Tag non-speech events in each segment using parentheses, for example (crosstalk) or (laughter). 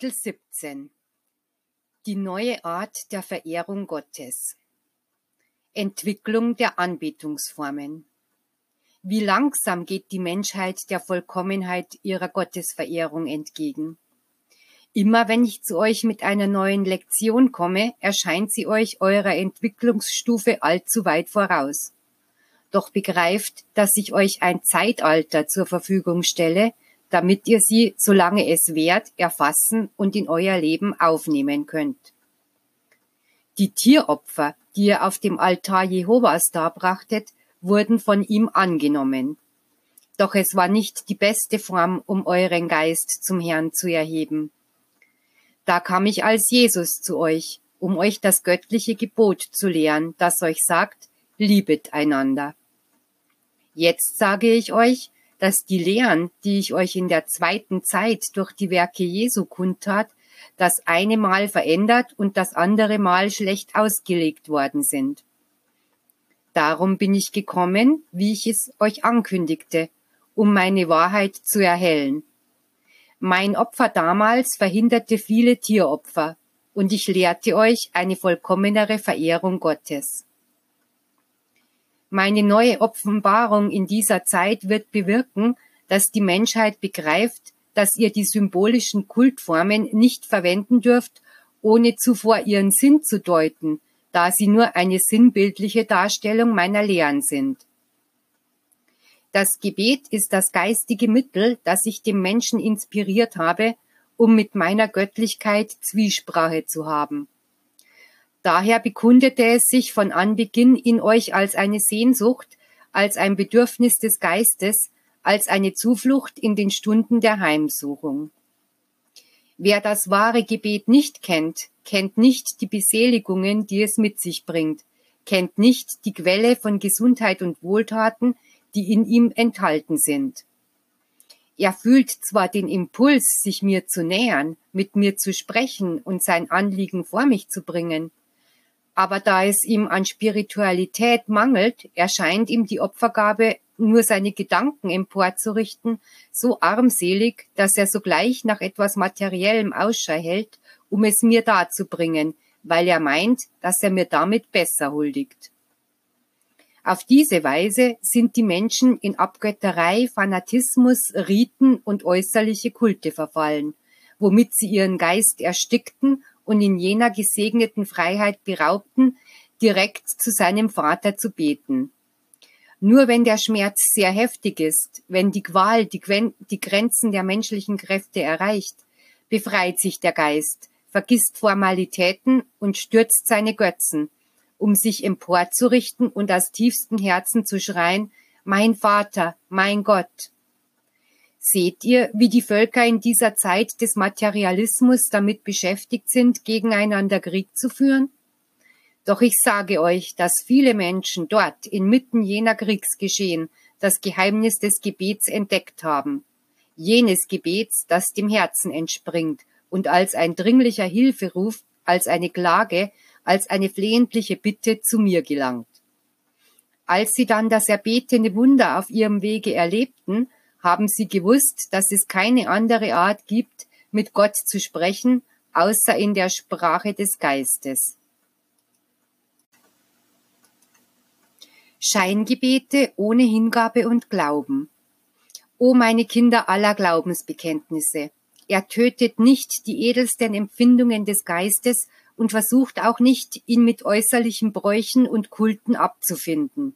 Kapitel 17 Die neue Art der Verehrung Gottes Entwicklung der Anbetungsformen Wie langsam geht die Menschheit der Vollkommenheit ihrer Gottesverehrung entgegen. Immer wenn ich zu euch mit einer neuen Lektion komme, erscheint sie euch eurer Entwicklungsstufe allzu weit voraus. Doch begreift, dass ich euch ein Zeitalter zur Verfügung stelle, damit ihr sie, solange es währt, erfassen und in euer Leben aufnehmen könnt. Die Tieropfer, die ihr auf dem Altar Jehovas darbrachtet, wurden von ihm angenommen. Doch es war nicht die beste Form, um euren Geist zum Herrn zu erheben. Da kam ich als Jesus zu euch, um euch das göttliche Gebot zu lehren, das euch sagt, liebet einander. Jetzt sage ich euch, dass die Lehren, die ich euch in der zweiten Zeit durch die Werke Jesu kundtat, das eine Mal verändert und das andere Mal schlecht ausgelegt worden sind. Darum bin ich gekommen, wie ich es euch ankündigte, um meine Wahrheit zu erhellen. Mein Opfer damals verhinderte viele Tieropfer, und ich lehrte euch eine vollkommenere Verehrung Gottes. Meine neue Offenbarung in dieser Zeit wird bewirken, dass die Menschheit begreift, dass ihr die symbolischen Kultformen nicht verwenden dürft, ohne zuvor ihren Sinn zu deuten, da sie nur eine sinnbildliche Darstellung meiner Lehren sind. Das Gebet ist das geistige Mittel, das ich dem Menschen inspiriert habe, um mit meiner Göttlichkeit Zwiesprache zu haben. Daher bekundete es sich von Anbeginn in euch als eine Sehnsucht, als ein Bedürfnis des Geistes, als eine Zuflucht in den Stunden der Heimsuchung. Wer das wahre Gebet nicht kennt, kennt nicht die Beseligungen, die es mit sich bringt, kennt nicht die Quelle von Gesundheit und Wohltaten, die in ihm enthalten sind. Er fühlt zwar den Impuls, sich mir zu nähern, mit mir zu sprechen und sein Anliegen vor mich zu bringen, aber da es ihm an Spiritualität mangelt, erscheint ihm die Opfergabe nur seine Gedanken emporzurichten, so armselig, dass er sogleich nach etwas Materiellem Ausschau hält, um es mir darzubringen, weil er meint, dass er mir damit besser huldigt. Auf diese Weise sind die Menschen in Abgötterei, Fanatismus, Riten und äußerliche Kulte verfallen, womit sie ihren Geist erstickten und in jener gesegneten Freiheit beraubten, direkt zu seinem Vater zu beten. Nur wenn der Schmerz sehr heftig ist, wenn die Qual die, die Grenzen der menschlichen Kräfte erreicht, befreit sich der Geist, vergisst Formalitäten und stürzt seine Götzen, um sich emporzurichten und aus tiefstem Herzen zu schreien, mein Vater, mein Gott. Seht ihr, wie die Völker in dieser Zeit des Materialismus damit beschäftigt sind, gegeneinander Krieg zu führen? Doch ich sage euch, dass viele Menschen dort inmitten jener Kriegsgeschehen das Geheimnis des Gebets entdeckt haben. Jenes Gebets, das dem Herzen entspringt und als ein dringlicher Hilferuf, als eine Klage, als eine flehentliche Bitte zu mir gelangt. Als sie dann das erbetene Wunder auf ihrem Wege erlebten, haben sie gewusst, dass es keine andere Art gibt, mit Gott zu sprechen, außer in der Sprache des Geistes. Scheingebete ohne Hingabe und Glauben. O meine Kinder aller Glaubensbekenntnisse, er tötet nicht die edelsten Empfindungen des Geistes und versucht auch nicht, ihn mit äußerlichen Bräuchen und Kulten abzufinden.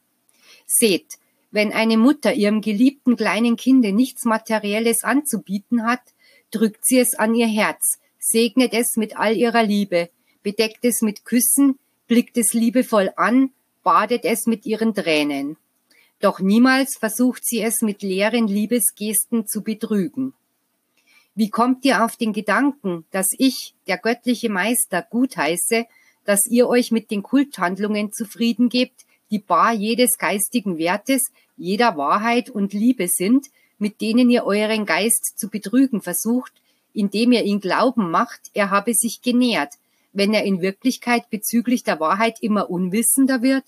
Seht, wenn eine Mutter ihrem geliebten kleinen Kinde nichts Materielles anzubieten hat, drückt sie es an ihr Herz, segnet es mit all ihrer Liebe, bedeckt es mit Küssen, blickt es liebevoll an, badet es mit ihren Tränen. Doch niemals versucht sie es mit leeren Liebesgesten zu betrügen. Wie kommt ihr auf den Gedanken, dass ich, der göttliche Meister, gutheiße, dass ihr euch mit den Kulthandlungen zufrieden gebt, die bar jedes geistigen Wertes, jeder Wahrheit und Liebe sind, mit denen ihr euren Geist zu betrügen versucht, indem ihr ihn glauben macht, er habe sich genährt, wenn er in Wirklichkeit bezüglich der Wahrheit immer unwissender wird?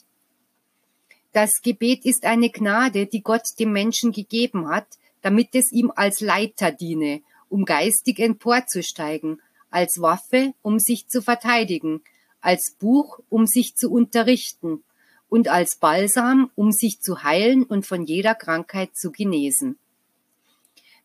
Das Gebet ist eine Gnade, die Gott dem Menschen gegeben hat, damit es ihm als Leiter diene, um geistig emporzusteigen, als Waffe, um sich zu verteidigen, als Buch, um sich zu unterrichten und als Balsam, um sich zu heilen und von jeder Krankheit zu genesen.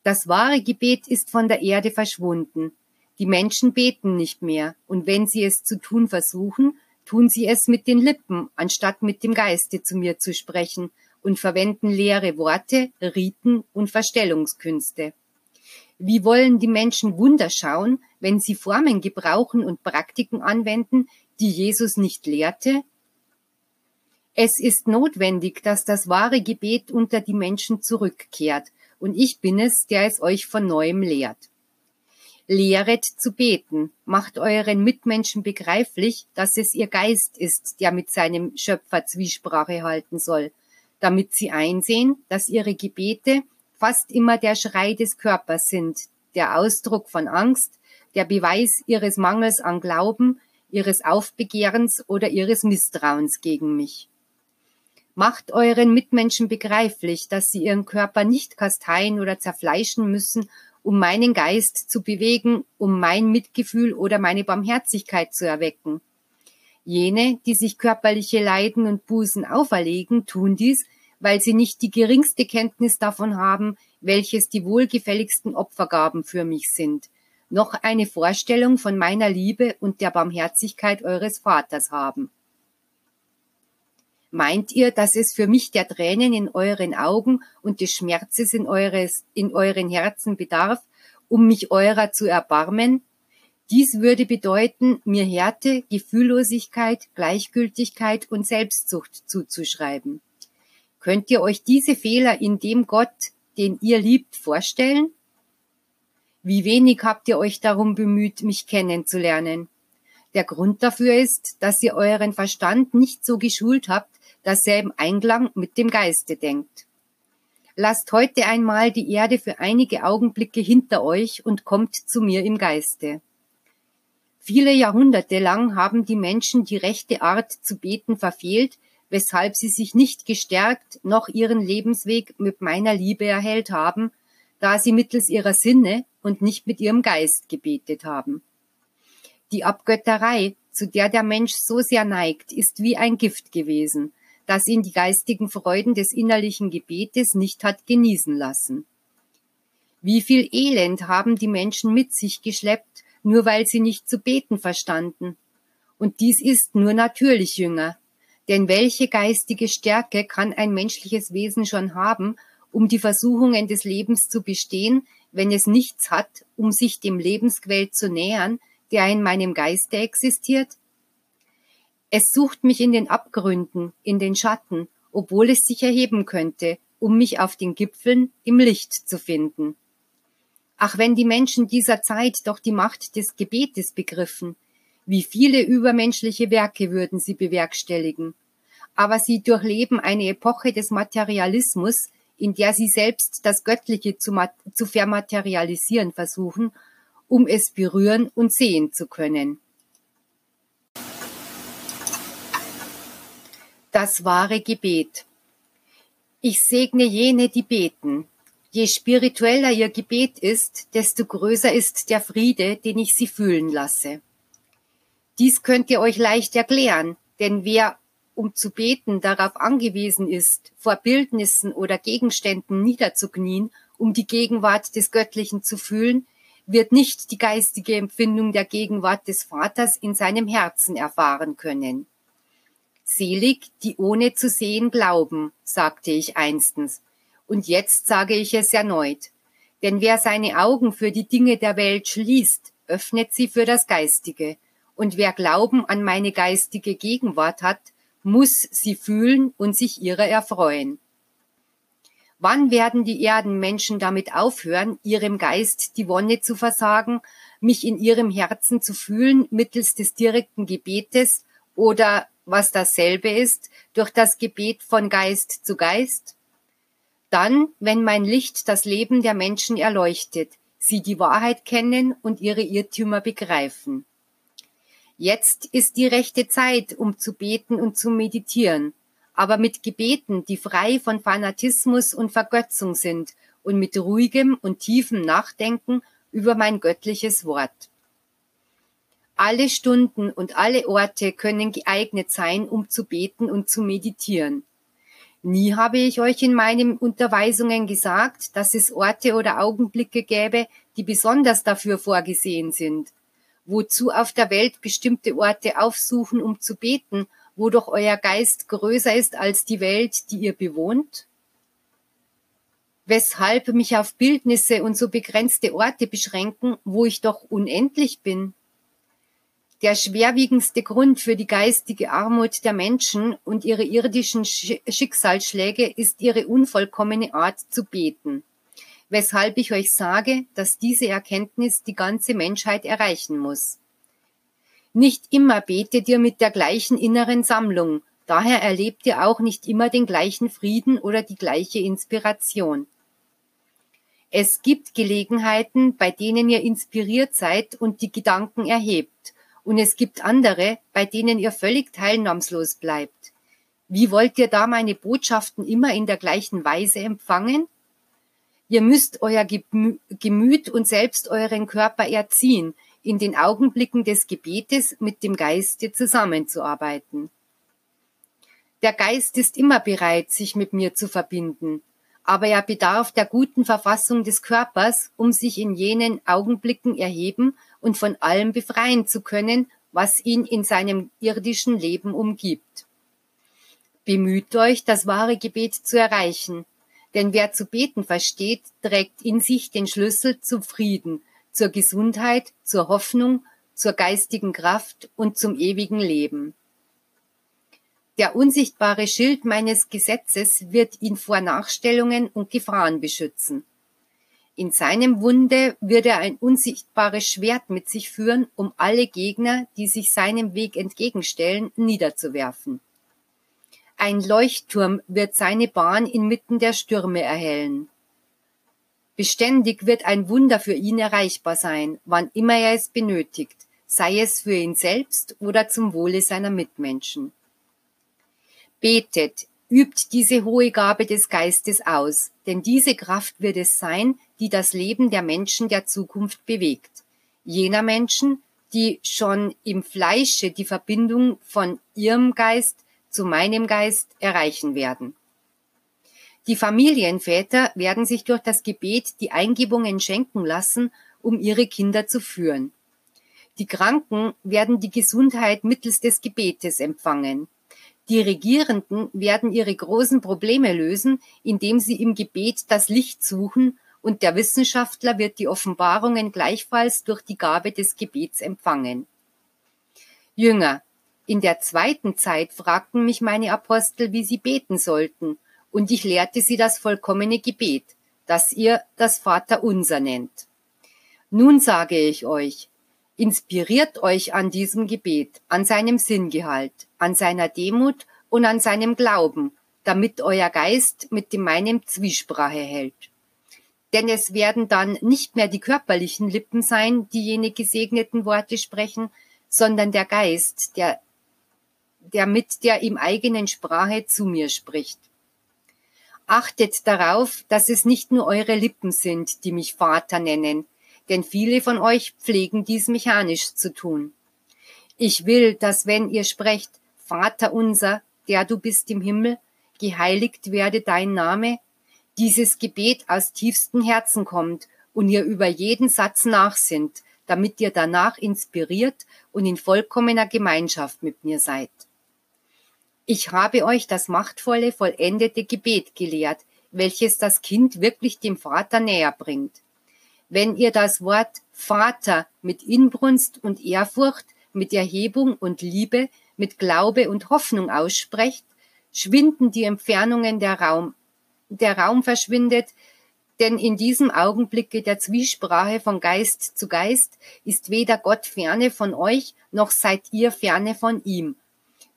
Das wahre Gebet ist von der Erde verschwunden. Die Menschen beten nicht mehr, und wenn sie es zu tun versuchen, tun sie es mit den Lippen, anstatt mit dem Geiste zu mir zu sprechen, und verwenden leere Worte, Riten und Verstellungskünste. Wie wollen die Menschen Wunder schauen, wenn sie Formen gebrauchen und Praktiken anwenden, die Jesus nicht lehrte? Es ist notwendig, dass das wahre Gebet unter die Menschen zurückkehrt, und ich bin es, der es euch von neuem lehrt. Lehret zu beten, macht euren Mitmenschen begreiflich, dass es ihr Geist ist, der mit seinem Schöpfer Zwiesprache halten soll, damit sie einsehen, dass ihre Gebete fast immer der Schrei des Körpers sind, der Ausdruck von Angst, der Beweis ihres Mangels an Glauben, ihres Aufbegehrens oder ihres Misstrauens gegen mich. Macht euren Mitmenschen begreiflich, dass sie ihren Körper nicht kasteien oder zerfleischen müssen, um meinen Geist zu bewegen, um mein Mitgefühl oder meine Barmherzigkeit zu erwecken. Jene, die sich körperliche Leiden und Bußen auferlegen, tun dies, weil sie nicht die geringste Kenntnis davon haben, welches die wohlgefälligsten Opfergaben für mich sind, noch eine Vorstellung von meiner Liebe und der Barmherzigkeit eures Vaters haben. Meint ihr, dass es für mich der Tränen in euren Augen und des Schmerzes in, eures, in euren Herzen bedarf, um mich eurer zu erbarmen? Dies würde bedeuten, mir Härte, Gefühllosigkeit, Gleichgültigkeit und Selbstsucht zuzuschreiben. Könnt ihr euch diese Fehler in dem Gott, den ihr liebt, vorstellen? Wie wenig habt ihr euch darum bemüht, mich kennenzulernen? Der Grund dafür ist, dass ihr euren Verstand nicht so geschult habt, dass er im Einklang mit dem Geiste denkt. Lasst heute einmal die Erde für einige Augenblicke hinter euch und kommt zu mir im Geiste. Viele Jahrhunderte lang haben die Menschen die rechte Art zu beten verfehlt, weshalb sie sich nicht gestärkt noch ihren Lebensweg mit meiner Liebe erhellt haben, da sie mittels ihrer Sinne und nicht mit ihrem Geist gebetet haben. Die Abgötterei, zu der der Mensch so sehr neigt, ist wie ein Gift gewesen, das ihn die geistigen Freuden des innerlichen Gebetes nicht hat genießen lassen. Wie viel Elend haben die Menschen mit sich geschleppt, nur weil sie nicht zu beten verstanden. Und dies ist nur natürlich jünger, denn welche geistige Stärke kann ein menschliches Wesen schon haben, um die Versuchungen des Lebens zu bestehen, wenn es nichts hat, um sich dem Lebensquell zu nähern, der in meinem Geiste existiert? Es sucht mich in den Abgründen, in den Schatten, obwohl es sich erheben könnte, um mich auf den Gipfeln im Licht zu finden. Ach, wenn die Menschen dieser Zeit doch die Macht des Gebetes begriffen, wie viele übermenschliche Werke würden sie bewerkstelligen. Aber sie durchleben eine Epoche des Materialismus, in der sie selbst das Göttliche zu, zu vermaterialisieren versuchen, um es berühren und sehen zu können. Das wahre Gebet. Ich segne jene, die beten. Je spiritueller ihr Gebet ist, desto größer ist der Friede, den ich sie fühlen lasse. Dies könnt ihr euch leicht erklären, denn wer um zu beten darauf angewiesen ist, vor Bildnissen oder Gegenständen niederzuknien, um die Gegenwart des Göttlichen zu fühlen, wird nicht die geistige Empfindung der Gegenwart des Vaters in seinem Herzen erfahren können. Selig, die ohne zu sehen glauben, sagte ich einstens, und jetzt sage ich es erneut. Denn wer seine Augen für die Dinge der Welt schließt, öffnet sie für das Geistige, und wer Glauben an meine geistige Gegenwart hat, muss sie fühlen und sich ihrer erfreuen. Wann werden die Erdenmenschen damit aufhören, ihrem Geist die Wonne zu versagen, mich in ihrem Herzen zu fühlen mittels des direkten Gebetes oder, was dasselbe ist, durch das Gebet von Geist zu Geist? Dann, wenn mein Licht das Leben der Menschen erleuchtet, sie die Wahrheit kennen und ihre Irrtümer begreifen. Jetzt ist die rechte Zeit, um zu beten und zu meditieren, aber mit Gebeten, die frei von Fanatismus und Vergötzung sind und mit ruhigem und tiefem Nachdenken über mein göttliches Wort. Alle Stunden und alle Orte können geeignet sein, um zu beten und zu meditieren. Nie habe ich euch in meinen Unterweisungen gesagt, dass es Orte oder Augenblicke gäbe, die besonders dafür vorgesehen sind. Wozu auf der Welt bestimmte Orte aufsuchen, um zu beten, wo doch euer Geist größer ist als die Welt, die ihr bewohnt? Weshalb mich auf Bildnisse und so begrenzte Orte beschränken, wo ich doch unendlich bin? Der schwerwiegendste Grund für die geistige Armut der Menschen und ihre irdischen Schicksalsschläge ist ihre unvollkommene Art zu beten. Weshalb ich euch sage, dass diese Erkenntnis die ganze Menschheit erreichen muss. Nicht immer betet ihr mit der gleichen inneren Sammlung, daher erlebt ihr auch nicht immer den gleichen Frieden oder die gleiche Inspiration. Es gibt Gelegenheiten, bei denen ihr inspiriert seid und die Gedanken erhebt, und es gibt andere, bei denen ihr völlig teilnahmslos bleibt. Wie wollt ihr da meine Botschaften immer in der gleichen Weise empfangen? Ihr müsst euer Gemüt und selbst euren Körper erziehen, in den Augenblicken des Gebetes mit dem Geiste zusammenzuarbeiten. Der Geist ist immer bereit, sich mit mir zu verbinden, aber er bedarf der guten Verfassung des Körpers, um sich in jenen Augenblicken erheben und von allem befreien zu können, was ihn in seinem irdischen Leben umgibt. Bemüht euch, das wahre Gebet zu erreichen, denn wer zu beten versteht, trägt in sich den Schlüssel zum Frieden, zur Gesundheit, zur Hoffnung, zur geistigen Kraft und zum ewigen Leben. Der unsichtbare Schild meines Gesetzes wird ihn vor Nachstellungen und Gefahren beschützen. In seinem Wunde wird er ein unsichtbares Schwert mit sich führen, um alle Gegner, die sich seinem Weg entgegenstellen, niederzuwerfen. Ein Leuchtturm wird seine Bahn inmitten der Stürme erhellen. Beständig wird ein Wunder für ihn erreichbar sein, wann immer er es benötigt, sei es für ihn selbst oder zum Wohle seiner Mitmenschen. Betet, übt diese hohe Gabe des Geistes aus, denn diese Kraft wird es sein, die das Leben der Menschen der Zukunft bewegt. Jener Menschen, die schon im Fleische die Verbindung von ihrem Geist zu meinem Geist erreichen werden. Die Familienväter werden sich durch das Gebet die Eingebungen schenken lassen, um ihre Kinder zu führen. Die Kranken werden die Gesundheit mittels des Gebetes empfangen. Die Regierenden werden ihre großen Probleme lösen, indem sie im Gebet das Licht suchen, und der Wissenschaftler wird die Offenbarungen gleichfalls durch die Gabe des Gebets empfangen. Jünger, in der zweiten Zeit fragten mich meine Apostel, wie sie beten sollten, und ich lehrte sie das vollkommene Gebet, das ihr das Vaterunser nennt. Nun sage ich euch, Inspiriert euch an diesem Gebet, an seinem Sinngehalt, an seiner Demut und an seinem Glauben, damit euer Geist mit dem meinem Zwiesprache hält. Denn es werden dann nicht mehr die körperlichen Lippen sein, die jene gesegneten Worte sprechen, sondern der Geist, der, der mit der ihm eigenen Sprache zu mir spricht. Achtet darauf, dass es nicht nur eure Lippen sind, die mich Vater nennen, denn viele von euch pflegen dies mechanisch zu tun. Ich will, dass wenn ihr sprecht, Vater unser, der du bist im Himmel, geheiligt werde dein Name, dieses Gebet aus tiefstem Herzen kommt und ihr über jeden Satz nachsinnt, damit ihr danach inspiriert und in vollkommener Gemeinschaft mit mir seid. Ich habe euch das machtvolle, vollendete Gebet gelehrt, welches das Kind wirklich dem Vater näher bringt. Wenn ihr das Wort Vater mit Inbrunst und Ehrfurcht, mit Erhebung und Liebe, mit Glaube und Hoffnung aussprecht, schwinden die Entfernungen der Raum, der Raum verschwindet, denn in diesem Augenblicke der Zwiesprache von Geist zu Geist ist weder Gott ferne von euch, noch seid ihr ferne von ihm.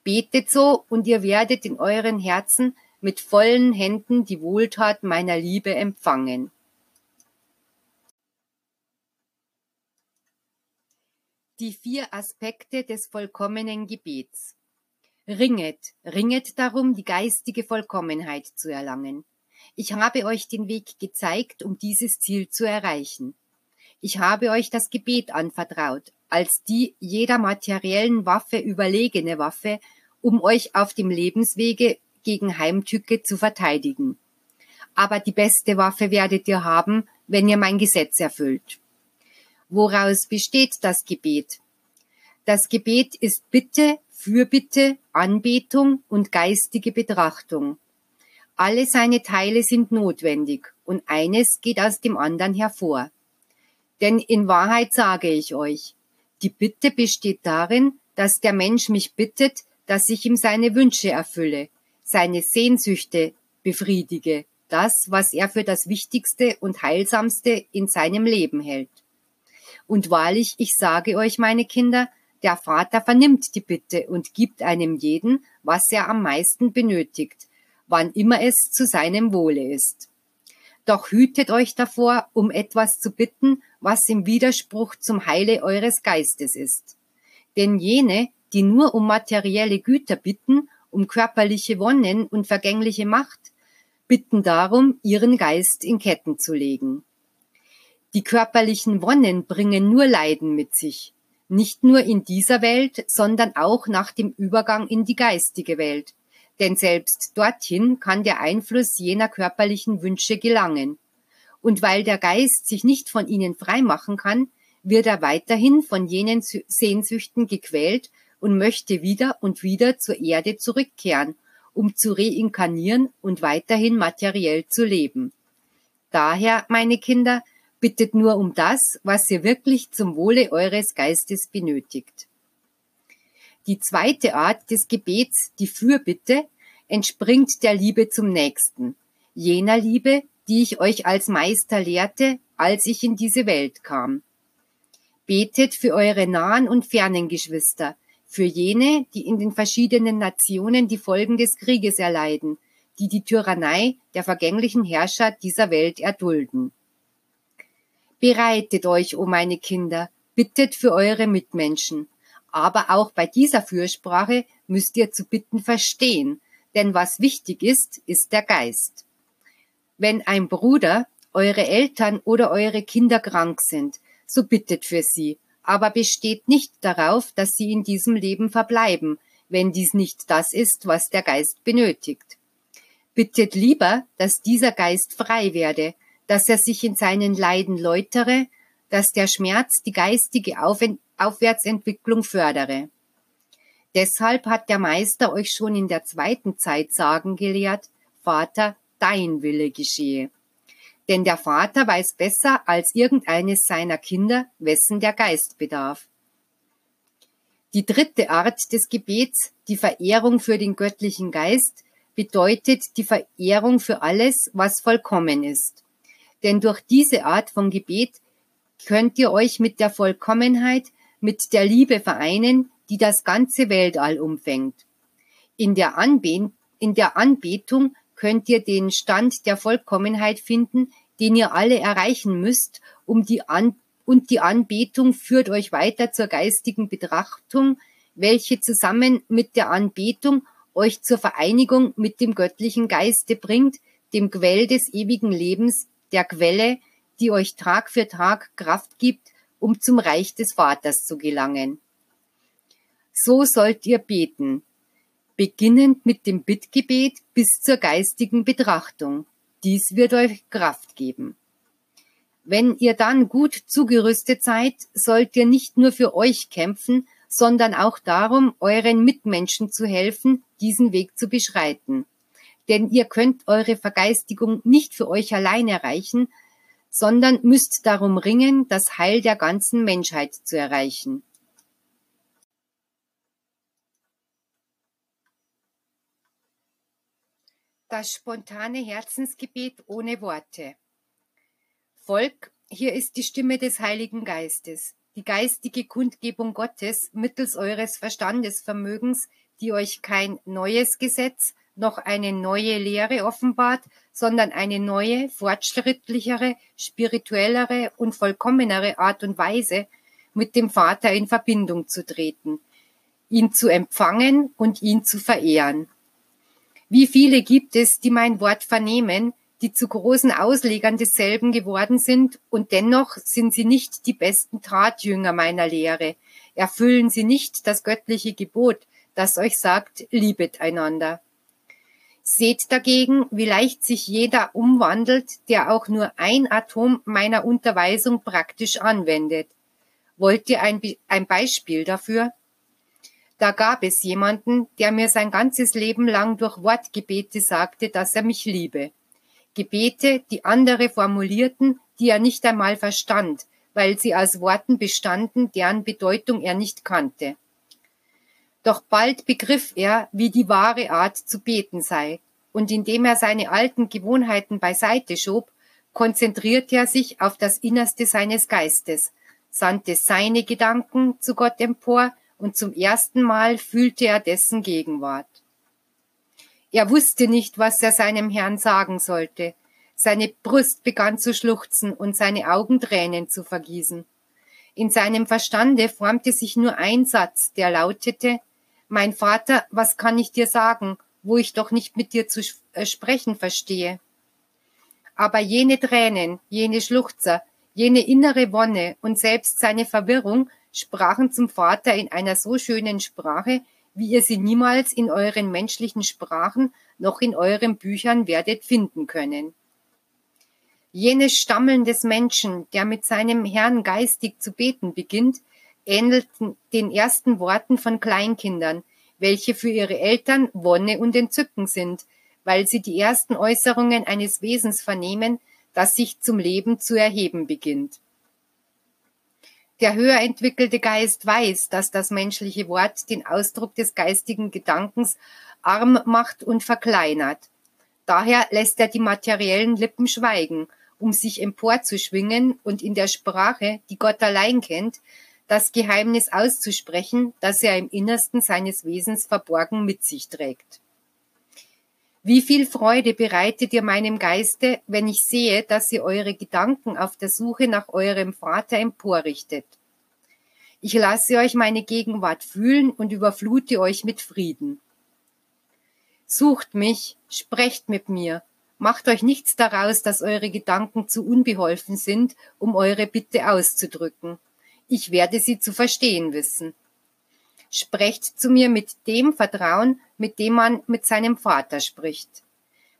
Betet so, und ihr werdet in euren Herzen mit vollen Händen die Wohltat meiner Liebe empfangen. Die vier Aspekte des vollkommenen Gebets. Ringet, ringet darum, die geistige Vollkommenheit zu erlangen. Ich habe euch den Weg gezeigt, um dieses Ziel zu erreichen. ich habe euch das Gebet anvertraut, als die jeder materiellen Waffe überlegene Waffe, um euch auf dem Lebenswege gegen Heimtücke zu verteidigen. Aber die beste Waffe werdet ihr haben, wenn ihr mein Gesetz erfüllt. Woraus besteht das Gebet? Das Gebet ist Bitte, Fürbitte, Anbetung und geistige Betrachtung. Alle seine Teile sind notwendig und eines geht aus dem anderen hervor. Denn in Wahrheit sage ich euch, die Bitte besteht darin, dass der Mensch mich bittet, dass ich ihm seine Wünsche erfülle, seine Sehnsüchte befriedige, das, was er für das Wichtigste und Heilsamste in seinem Leben hält. Und wahrlich, ich sage euch, meine Kinder, der Vater vernimmt die Bitte und gibt einem jeden, was er am meisten benötigt, wann immer es zu seinem Wohle ist. Doch hütet euch davor, um etwas zu bitten, was im Widerspruch zum Heile eures Geistes ist. Denn jene, die nur um materielle Güter bitten, um körperliche Wonnen und vergängliche Macht, bitten darum, ihren Geist in Ketten zu legen. Die körperlichen Wonnen bringen nur Leiden mit sich, nicht nur in dieser Welt, sondern auch nach dem Übergang in die geistige Welt, denn selbst dorthin kann der Einfluss jener körperlichen Wünsche gelangen. Und weil der Geist sich nicht von ihnen freimachen kann, wird er weiterhin von jenen Sehnsüchten gequält und möchte wieder und wieder zur Erde zurückkehren, um zu reinkarnieren und weiterhin materiell zu leben. Daher, meine Kinder, bittet nur um das, was ihr wirklich zum Wohle eures Geistes benötigt. Die zweite Art des Gebets, die Fürbitte, entspringt der Liebe zum Nächsten, jener Liebe, die ich euch als Meister lehrte, als ich in diese Welt kam. Betet für eure nahen und fernen Geschwister, für jene, die in den verschiedenen Nationen die Folgen des Krieges erleiden, die die Tyrannei der vergänglichen Herrscher dieser Welt erdulden. Bereitet euch, o oh meine Kinder, bittet für eure Mitmenschen, aber auch bei dieser Fürsprache müsst ihr zu bitten verstehen, denn was wichtig ist, ist der Geist. Wenn ein Bruder, eure Eltern oder eure Kinder krank sind, so bittet für sie, aber besteht nicht darauf, dass sie in diesem Leben verbleiben, wenn dies nicht das ist, was der Geist benötigt. Bittet lieber, dass dieser Geist frei werde, dass er sich in seinen Leiden läutere, dass der Schmerz die geistige Aufwärtsentwicklung fördere. Deshalb hat der Meister euch schon in der zweiten Zeit sagen gelehrt, Vater, dein Wille geschehe. Denn der Vater weiß besser als irgendeines seiner Kinder, wessen der Geist bedarf. Die dritte Art des Gebets, die Verehrung für den göttlichen Geist, bedeutet die Verehrung für alles, was vollkommen ist. Denn durch diese Art von Gebet könnt ihr euch mit der Vollkommenheit, mit der Liebe vereinen, die das ganze Weltall umfängt. In der, Anbe in der Anbetung könnt ihr den Stand der Vollkommenheit finden, den ihr alle erreichen müsst, um die An und die Anbetung führt euch weiter zur geistigen Betrachtung, welche zusammen mit der Anbetung euch zur Vereinigung mit dem göttlichen Geiste bringt, dem Quell des ewigen Lebens, der Quelle, die euch Tag für Tag Kraft gibt, um zum Reich des Vaters zu gelangen. So sollt ihr beten, beginnend mit dem Bittgebet bis zur geistigen Betrachtung. Dies wird euch Kraft geben. Wenn ihr dann gut zugerüstet seid, sollt ihr nicht nur für euch kämpfen, sondern auch darum, euren Mitmenschen zu helfen, diesen Weg zu beschreiten. Denn ihr könnt eure Vergeistigung nicht für euch allein erreichen, sondern müsst darum ringen, das Heil der ganzen Menschheit zu erreichen. Das spontane Herzensgebet ohne Worte. Volk, hier ist die Stimme des Heiligen Geistes, die geistige Kundgebung Gottes mittels eures Verstandesvermögens, die euch kein neues Gesetz, noch eine neue Lehre offenbart, sondern eine neue, fortschrittlichere, spirituellere und vollkommenere Art und Weise, mit dem Vater in Verbindung zu treten, ihn zu empfangen und ihn zu verehren. Wie viele gibt es, die mein Wort vernehmen, die zu großen Auslegern desselben geworden sind, und dennoch sind sie nicht die besten Drahtjünger meiner Lehre, erfüllen sie nicht das göttliche Gebot, das euch sagt, liebet einander. Seht dagegen, wie leicht sich jeder umwandelt, der auch nur ein Atom meiner Unterweisung praktisch anwendet. Wollt ihr ein, ein Beispiel dafür? Da gab es jemanden, der mir sein ganzes Leben lang durch Wortgebete sagte, dass er mich liebe. Gebete, die andere formulierten, die er nicht einmal verstand, weil sie aus Worten bestanden, deren Bedeutung er nicht kannte. Doch bald begriff er, wie die wahre Art zu beten sei, und indem er seine alten Gewohnheiten beiseite schob, konzentrierte er sich auf das Innerste seines Geistes, sandte seine Gedanken zu Gott empor, und zum ersten Mal fühlte er dessen Gegenwart. Er wusste nicht, was er seinem Herrn sagen sollte. Seine Brust begann zu schluchzen und seine Augen Tränen zu vergießen. In seinem Verstande formte sich nur ein Satz, der lautete Mein Vater, was kann ich dir sagen, wo ich doch nicht mit dir zu äh, sprechen verstehe? Aber jene Tränen, jene Schluchzer, jene innere Wonne und selbst seine Verwirrung sprachen zum Vater in einer so schönen Sprache, wie ihr sie niemals in euren menschlichen Sprachen noch in euren Büchern werdet finden können. Jenes Stammeln des Menschen, der mit seinem Herrn geistig zu beten beginnt, ähnelt den ersten Worten von Kleinkindern, welche für ihre Eltern Wonne und Entzücken sind, weil sie die ersten Äußerungen eines Wesens vernehmen, das sich zum Leben zu erheben beginnt. Der höher entwickelte Geist weiß, dass das menschliche Wort den Ausdruck des geistigen Gedankens arm macht und verkleinert. Daher lässt er die materiellen Lippen schweigen, um sich emporzuschwingen und in der Sprache, die Gott allein kennt, das Geheimnis auszusprechen, das er im Innersten seines Wesens verborgen mit sich trägt. Wie viel Freude bereitet ihr meinem Geiste, wenn ich sehe, dass ihr eure Gedanken auf der Suche nach eurem Vater emporrichtet. Ich lasse euch meine Gegenwart fühlen und überflute euch mit Frieden. Sucht mich, sprecht mit mir, macht euch nichts daraus, dass eure Gedanken zu unbeholfen sind, um eure Bitte auszudrücken. Ich werde sie zu verstehen wissen. Sprecht zu mir mit dem Vertrauen, mit dem man mit seinem Vater spricht.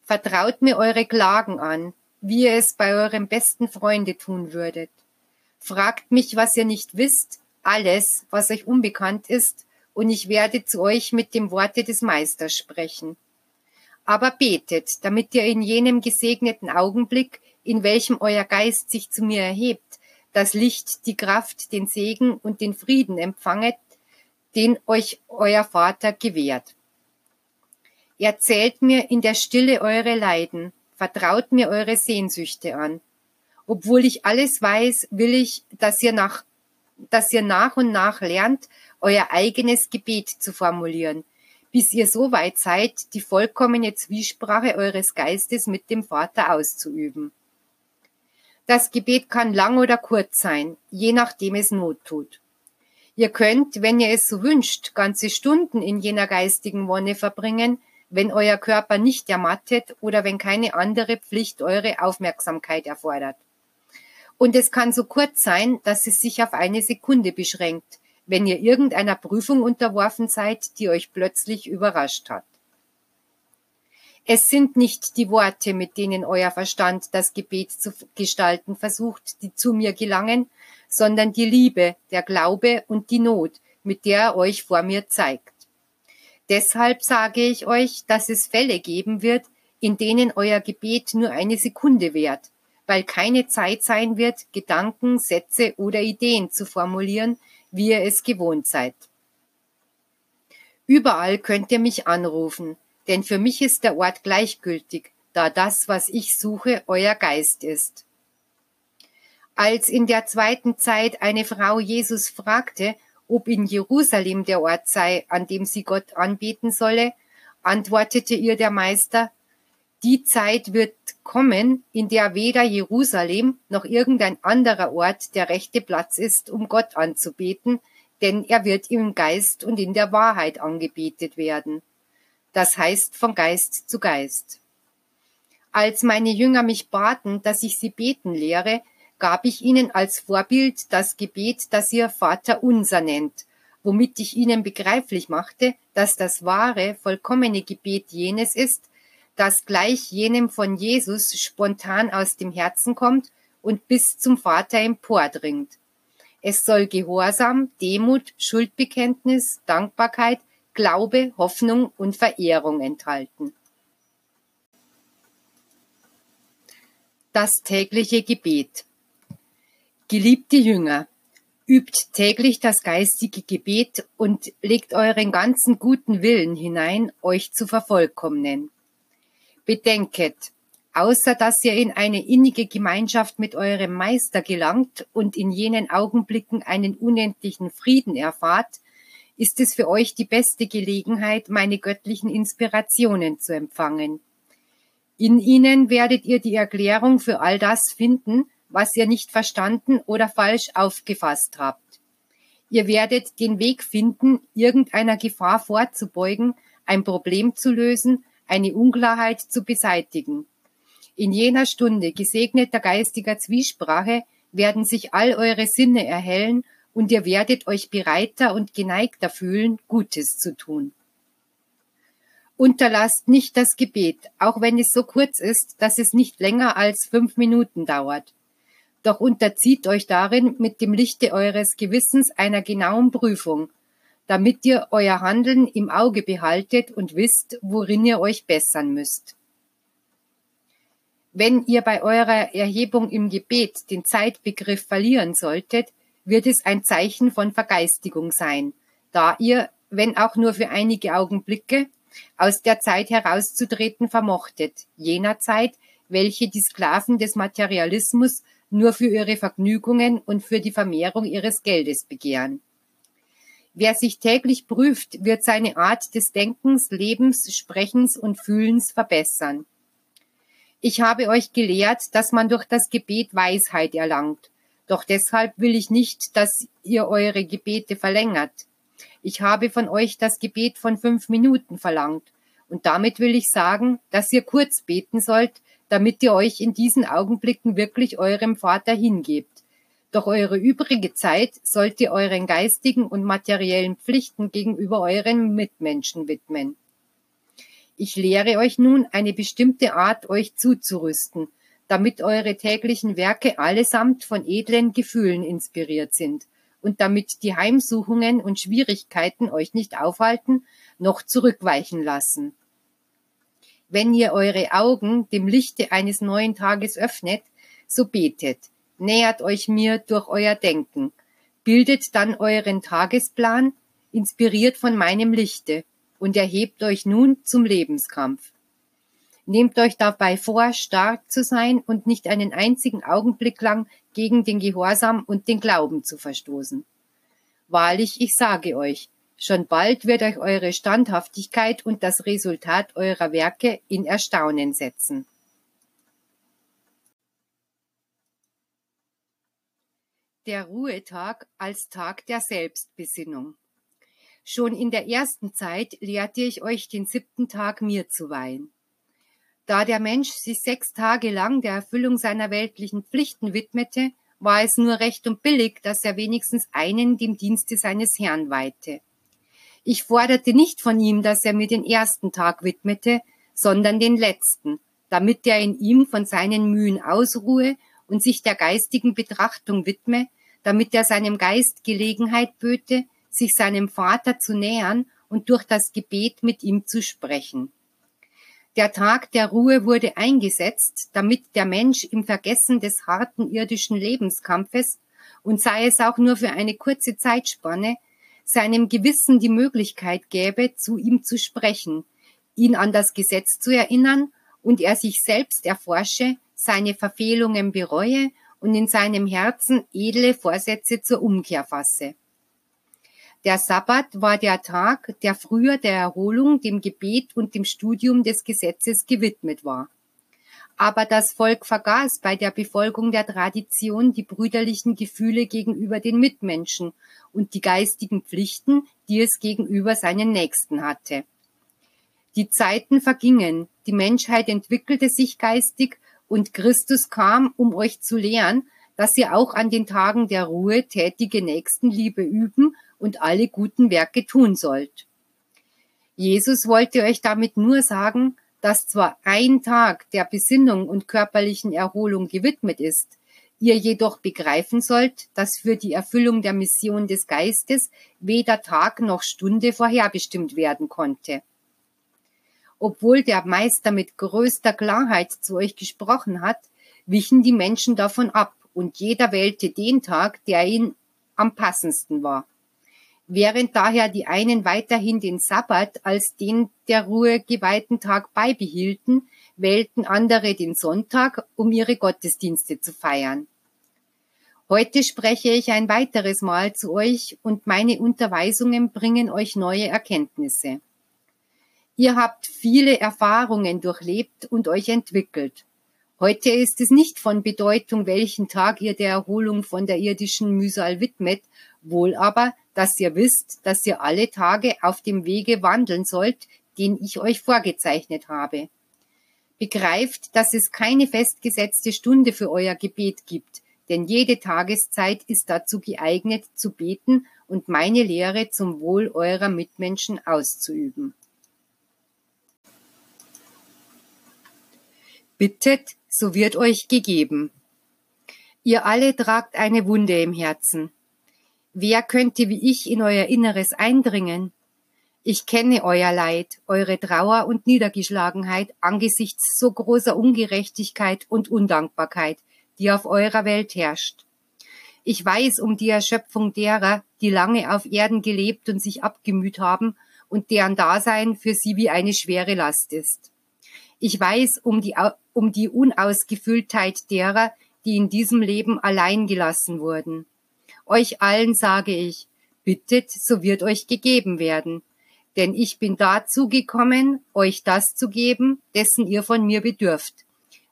Vertraut mir eure Klagen an, wie ihr es bei eurem besten Freunde tun würdet. Fragt mich, was ihr nicht wisst, alles, was euch unbekannt ist, und ich werde zu euch mit dem Worte des Meisters sprechen. Aber betet, damit ihr in jenem gesegneten Augenblick, in welchem euer Geist sich zu mir erhebt, das Licht, die Kraft, den Segen und den Frieden empfanget, den euch euer Vater gewährt. Erzählt mir in der Stille eure Leiden, vertraut mir eure Sehnsüchte an. Obwohl ich alles weiß, will ich, dass ihr nach, dass ihr nach und nach lernt, euer eigenes Gebet zu formulieren, bis ihr so weit seid, die vollkommene Zwiesprache eures Geistes mit dem Vater auszuüben. Das Gebet kann lang oder kurz sein, je nachdem es Not tut. Ihr könnt, wenn ihr es so wünscht, ganze Stunden in jener geistigen Wonne verbringen, wenn euer Körper nicht ermattet oder wenn keine andere Pflicht eure Aufmerksamkeit erfordert. Und es kann so kurz sein, dass es sich auf eine Sekunde beschränkt, wenn ihr irgendeiner Prüfung unterworfen seid, die euch plötzlich überrascht hat. Es sind nicht die Worte, mit denen euer Verstand das Gebet zu gestalten versucht, die zu mir gelangen, sondern die Liebe, der Glaube und die Not, mit der er euch vor mir zeigt. Deshalb sage ich euch, dass es Fälle geben wird, in denen euer Gebet nur eine Sekunde währt, weil keine Zeit sein wird, Gedanken, Sätze oder Ideen zu formulieren, wie ihr es gewohnt seid. Überall könnt ihr mich anrufen, denn für mich ist der Ort gleichgültig, da das, was ich suche, euer Geist ist. Als in der zweiten Zeit eine Frau Jesus fragte, ob in Jerusalem der Ort sei, an dem sie Gott anbeten solle, antwortete ihr der Meister, die Zeit wird kommen, in der weder Jerusalem noch irgendein anderer Ort der rechte Platz ist, um Gott anzubeten, denn er wird im Geist und in der Wahrheit angebetet werden. Das heißt von Geist zu Geist. Als meine Jünger mich baten, dass ich sie beten lehre, gab ich ihnen als Vorbild das Gebet, das ihr Vater unser nennt, womit ich ihnen begreiflich machte, dass das wahre, vollkommene Gebet jenes ist, das gleich jenem von Jesus spontan aus dem Herzen kommt und bis zum Vater empordringt. Es soll Gehorsam, Demut, Schuldbekenntnis, Dankbarkeit, Glaube, Hoffnung und Verehrung enthalten. Das tägliche Gebet. Geliebte Jünger, übt täglich das geistige Gebet und legt euren ganzen guten Willen hinein, euch zu vervollkommnen. Bedenket, außer dass ihr in eine innige Gemeinschaft mit eurem Meister gelangt und in jenen Augenblicken einen unendlichen Frieden erfahrt, ist es für euch die beste Gelegenheit, meine göttlichen Inspirationen zu empfangen. In ihnen werdet ihr die Erklärung für all das finden, was ihr nicht verstanden oder falsch aufgefasst habt. Ihr werdet den Weg finden, irgendeiner Gefahr vorzubeugen, ein Problem zu lösen, eine Unklarheit zu beseitigen. In jener Stunde gesegneter geistiger Zwiesprache werden sich all eure Sinne erhellen und ihr werdet euch bereiter und geneigter fühlen, Gutes zu tun. Unterlasst nicht das Gebet, auch wenn es so kurz ist, dass es nicht länger als fünf Minuten dauert. Doch unterzieht euch darin mit dem Lichte eures Gewissens einer genauen Prüfung, damit ihr euer Handeln im Auge behaltet und wisst, worin ihr euch bessern müsst. Wenn ihr bei eurer Erhebung im Gebet den Zeitbegriff verlieren solltet, wird es ein Zeichen von Vergeistigung sein, da ihr, wenn auch nur für einige Augenblicke, aus der Zeit herauszutreten vermochtet, jener Zeit, welche die Sklaven des Materialismus nur für ihre Vergnügungen und für die Vermehrung ihres Geldes begehren. Wer sich täglich prüft, wird seine Art des Denkens, Lebens, Sprechens und Fühlens verbessern. Ich habe euch gelehrt, dass man durch das Gebet Weisheit erlangt. Doch deshalb will ich nicht, dass ihr eure Gebete verlängert. Ich habe von euch das Gebet von fünf Minuten verlangt. Und damit will ich sagen, dass ihr kurz beten sollt, damit ihr euch in diesen Augenblicken wirklich eurem Vater hingebt. Doch eure übrige Zeit sollt ihr euren geistigen und materiellen Pflichten gegenüber euren Mitmenschen widmen. Ich lehre euch nun eine bestimmte Art, euch zuzurüsten, damit eure täglichen Werke allesamt von edlen Gefühlen inspiriert sind und damit die Heimsuchungen und Schwierigkeiten euch nicht aufhalten, noch zurückweichen lassen. Wenn ihr eure Augen dem Lichte eines neuen Tages öffnet, so betet, nähert euch mir durch euer Denken, bildet dann euren Tagesplan, inspiriert von meinem Lichte, und erhebt euch nun zum Lebenskampf. Nehmt euch dabei vor, stark zu sein und nicht einen einzigen Augenblick lang gegen den Gehorsam und den Glauben zu verstoßen. Wahrlich, ich sage euch, schon bald wird euch eure Standhaftigkeit und das Resultat eurer Werke in Erstaunen setzen. Der Ruhetag als Tag der Selbstbesinnung. Schon in der ersten Zeit lehrte ich euch den siebten Tag mir zu weihen. Da der Mensch sich sechs Tage lang der Erfüllung seiner weltlichen Pflichten widmete, war es nur recht und billig, dass er wenigstens einen dem Dienste seines Herrn weihte. Ich forderte nicht von ihm, dass er mir den ersten Tag widmete, sondern den letzten, damit er in ihm von seinen Mühen ausruhe und sich der geistigen Betrachtung widme, damit er seinem Geist Gelegenheit böte, sich seinem Vater zu nähern und durch das Gebet mit ihm zu sprechen. Der Tag der Ruhe wurde eingesetzt, damit der Mensch im Vergessen des harten irdischen Lebenskampfes und sei es auch nur für eine kurze Zeitspanne, seinem Gewissen die Möglichkeit gäbe, zu ihm zu sprechen, ihn an das Gesetz zu erinnern und er sich selbst erforsche, seine Verfehlungen bereue und in seinem Herzen edle Vorsätze zur Umkehr fasse. Der Sabbat war der Tag, der früher der Erholung, dem Gebet und dem Studium des Gesetzes gewidmet war. Aber das Volk vergaß bei der Befolgung der Tradition die brüderlichen Gefühle gegenüber den Mitmenschen und die geistigen Pflichten, die es gegenüber seinen Nächsten hatte. Die Zeiten vergingen, die Menschheit entwickelte sich geistig und Christus kam, um euch zu lehren, dass ihr auch an den Tagen der Ruhe tätige Nächstenliebe üben und alle guten Werke tun sollt. Jesus wollte euch damit nur sagen, dass zwar ein Tag der Besinnung und körperlichen Erholung gewidmet ist, ihr jedoch begreifen sollt, dass für die Erfüllung der Mission des Geistes weder Tag noch Stunde vorherbestimmt werden konnte. Obwohl der Meister mit größter Klarheit zu euch gesprochen hat, wichen die Menschen davon ab und jeder wählte den Tag, der ihn am passendsten war. Während daher die einen weiterhin den Sabbat als den der Ruhe geweihten Tag beibehielten, wählten andere den Sonntag, um ihre Gottesdienste zu feiern. Heute spreche ich ein weiteres Mal zu euch und meine Unterweisungen bringen euch neue Erkenntnisse. Ihr habt viele Erfahrungen durchlebt und euch entwickelt. Heute ist es nicht von Bedeutung, welchen Tag ihr der Erholung von der irdischen Mühsal widmet, wohl aber, dass ihr wisst, dass ihr alle Tage auf dem Wege wandeln sollt, den ich euch vorgezeichnet habe. Begreift, dass es keine festgesetzte Stunde für euer Gebet gibt, denn jede Tageszeit ist dazu geeignet zu beten und meine Lehre zum Wohl eurer Mitmenschen auszuüben. Bittet, so wird euch gegeben. Ihr alle tragt eine Wunde im Herzen. Wer könnte wie ich in euer Inneres eindringen? Ich kenne euer Leid, eure Trauer und Niedergeschlagenheit angesichts so großer Ungerechtigkeit und Undankbarkeit, die auf eurer Welt herrscht. Ich weiß um die Erschöpfung derer, die lange auf Erden gelebt und sich abgemüht haben und deren Dasein für sie wie eine schwere Last ist. Ich weiß um die, um die Unausgefülltheit derer, die in diesem Leben allein gelassen wurden. Euch allen sage ich, bittet, so wird euch gegeben werden. Denn ich bin dazu gekommen, euch das zu geben, dessen ihr von mir bedürft.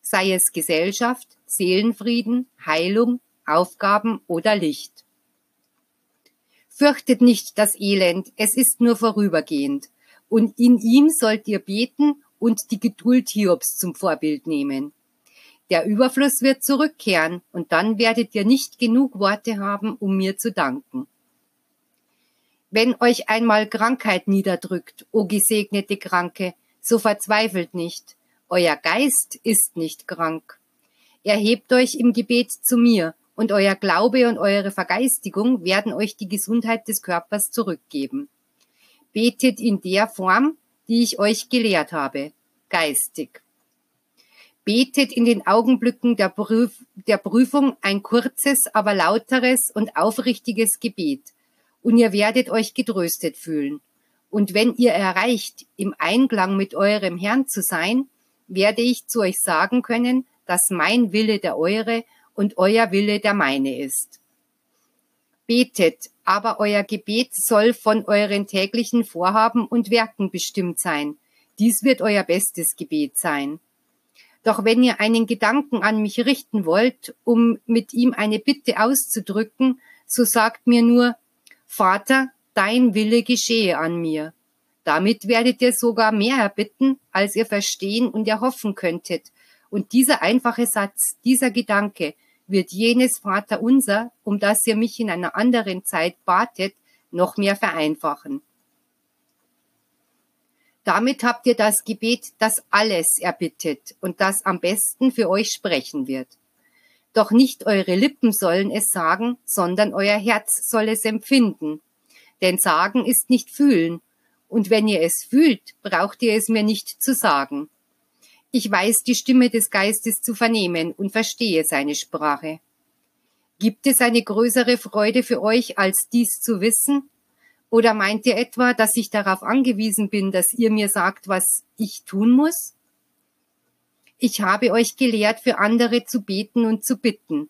Sei es Gesellschaft, Seelenfrieden, Heilung, Aufgaben oder Licht. Fürchtet nicht das Elend, es ist nur vorübergehend. Und in ihm sollt ihr beten und die Geduld Hiobs zum Vorbild nehmen. Der Überfluss wird zurückkehren und dann werdet ihr nicht genug Worte haben, um mir zu danken. Wenn euch einmal Krankheit niederdrückt, o gesegnete Kranke, so verzweifelt nicht. Euer Geist ist nicht krank. Erhebt euch im Gebet zu mir, und euer Glaube und eure Vergeistigung werden euch die Gesundheit des Körpers zurückgeben. Betet in der Form, die ich euch gelehrt habe, geistig. Betet in den Augenblicken der, Prüf der Prüfung ein kurzes, aber lauteres und aufrichtiges Gebet, und ihr werdet euch getröstet fühlen. Und wenn ihr erreicht, im Einklang mit eurem Herrn zu sein, werde ich zu euch sagen können, dass mein Wille der eure und euer Wille der meine ist. Betet, aber euer Gebet soll von euren täglichen Vorhaben und Werken bestimmt sein. Dies wird euer bestes Gebet sein. Doch wenn ihr einen Gedanken an mich richten wollt, um mit ihm eine Bitte auszudrücken, so sagt mir nur, Vater, dein Wille geschehe an mir. Damit werdet ihr sogar mehr erbitten, als ihr verstehen und erhoffen könntet. Und dieser einfache Satz, dieser Gedanke wird jenes Vater unser, um das ihr mich in einer anderen Zeit batet, noch mehr vereinfachen. Damit habt ihr das Gebet, das alles erbittet und das am besten für euch sprechen wird. Doch nicht eure Lippen sollen es sagen, sondern euer Herz soll es empfinden. Denn sagen ist nicht fühlen, und wenn ihr es fühlt, braucht ihr es mir nicht zu sagen. Ich weiß die Stimme des Geistes zu vernehmen und verstehe seine Sprache. Gibt es eine größere Freude für euch, als dies zu wissen? Oder meint ihr etwa, dass ich darauf angewiesen bin, dass ihr mir sagt, was ich tun muss? Ich habe euch gelehrt, für andere zu beten und zu bitten.